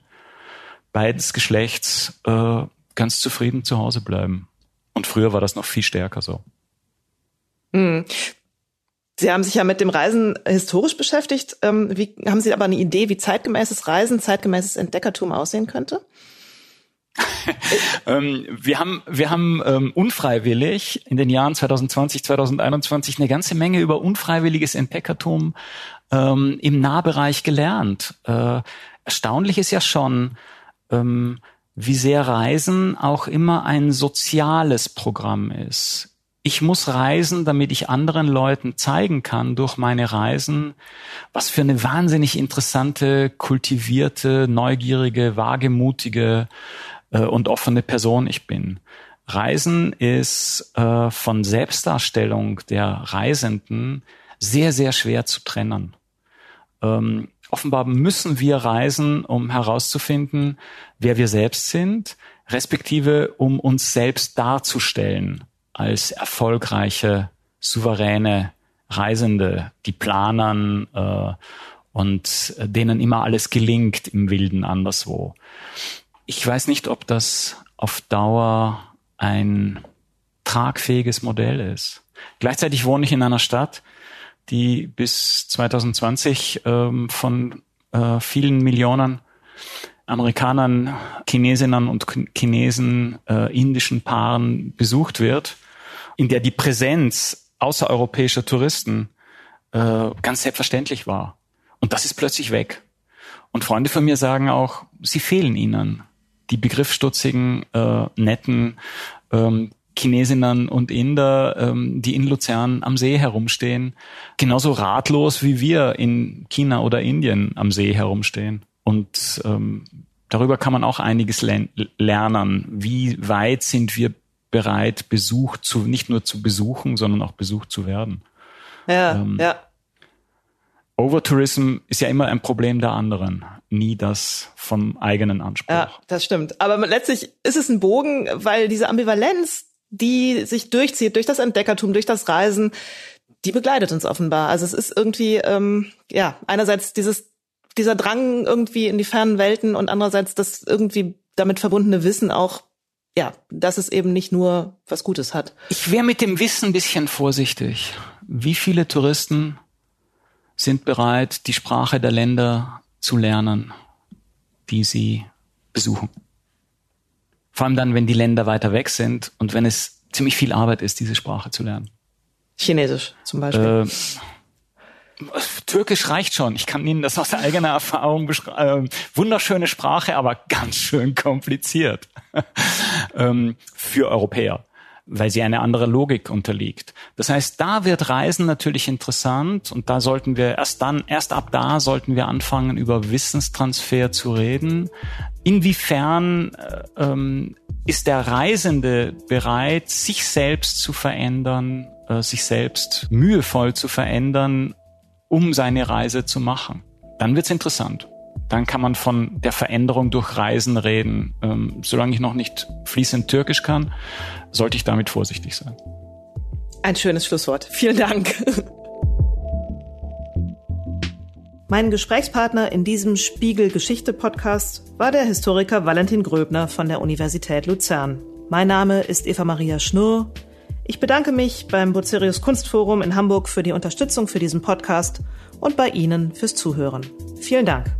beides Geschlechts äh, ganz zufrieden zu Hause bleiben. Und früher war das noch viel stärker so.
Hm. Sie haben sich ja mit dem Reisen historisch beschäftigt. Ähm, wie, haben Sie aber eine Idee, wie zeitgemäßes Reisen, zeitgemäßes Entdeckertum aussehen könnte?
ähm, wir haben, wir haben ähm, unfreiwillig in den Jahren 2020, 2021 eine ganze Menge über unfreiwilliges Entdeckertum ähm, im Nahbereich gelernt. Äh, erstaunlich ist ja schon, ähm, wie sehr Reisen auch immer ein soziales Programm ist. Ich muss reisen, damit ich anderen Leuten zeigen kann durch meine Reisen, was für eine wahnsinnig interessante, kultivierte, neugierige, wagemutige äh, und offene Person ich bin. Reisen ist äh, von Selbstdarstellung der Reisenden sehr, sehr schwer zu trennen. Ähm, offenbar müssen wir reisen, um herauszufinden, wer wir selbst sind, respektive um uns selbst darzustellen als erfolgreiche, souveräne Reisende, die planern äh, und denen immer alles gelingt im Wilden anderswo. Ich weiß nicht, ob das auf Dauer ein tragfähiges Modell ist. Gleichzeitig wohne ich in einer Stadt, die bis 2020 ähm, von äh, vielen Millionen Amerikanern, Chinesinnen und Chinesen, äh, indischen Paaren besucht wird, in der die Präsenz außereuropäischer Touristen äh, ganz selbstverständlich war. Und das ist plötzlich weg. Und Freunde von mir sagen auch, sie fehlen ihnen die begriffsstutzigen, äh, netten ähm, Chinesinnen und Inder, ähm, die in Luzern am See herumstehen, genauso ratlos wie wir in China oder Indien am See herumstehen. Und ähm, darüber kann man auch einiges lernen. Wie weit sind wir bereit, Besuch zu, nicht nur zu besuchen, sondern auch besucht zu werden?
Ja, ähm, ja.
Overtourism ist ja immer ein Problem der anderen. Nie das vom eigenen Anspruch.
Ja, das stimmt. Aber letztlich ist es ein Bogen, weil diese Ambivalenz, die sich durchzieht durch das Entdeckertum, durch das Reisen, die begleitet uns offenbar. Also es ist irgendwie, ähm, ja, einerseits dieses, dieser Drang irgendwie in die fernen Welten und andererseits das irgendwie damit verbundene Wissen auch, ja, dass es eben nicht nur was Gutes hat.
Ich wäre mit dem Wissen ein bisschen vorsichtig. Wie viele Touristen sind bereit, die Sprache der Länder zu lernen, die sie besuchen? Vor allem dann, wenn die Länder weiter weg sind und wenn es ziemlich viel Arbeit ist, diese Sprache zu lernen.
Chinesisch zum Beispiel. Äh,
Türkisch reicht schon. Ich kann Ihnen das aus eigener Erfahrung beschreiben. Äh, wunderschöne Sprache, aber ganz schön kompliziert ähm, für Europäer, weil sie eine andere Logik unterliegt. Das heißt, da wird Reisen natürlich interessant und da sollten wir erst dann, erst ab da sollten wir anfangen, über Wissenstransfer zu reden. Inwiefern äh, ähm, ist der Reisende bereit, sich selbst zu verändern, äh, sich selbst mühevoll zu verändern, um seine Reise zu machen. Dann wird's interessant. Dann kann man von der Veränderung durch Reisen reden. Ähm, solange ich noch nicht fließend Türkisch kann, sollte ich damit vorsichtig sein.
Ein schönes Schlusswort. Vielen Dank. Mein Gesprächspartner in diesem Spiegel Geschichte Podcast war der Historiker Valentin Gröbner von der Universität Luzern. Mein Name ist Eva Maria Schnurr. Ich bedanke mich beim Bucerius Kunstforum in Hamburg für die Unterstützung für diesen Podcast und bei Ihnen fürs Zuhören. Vielen Dank.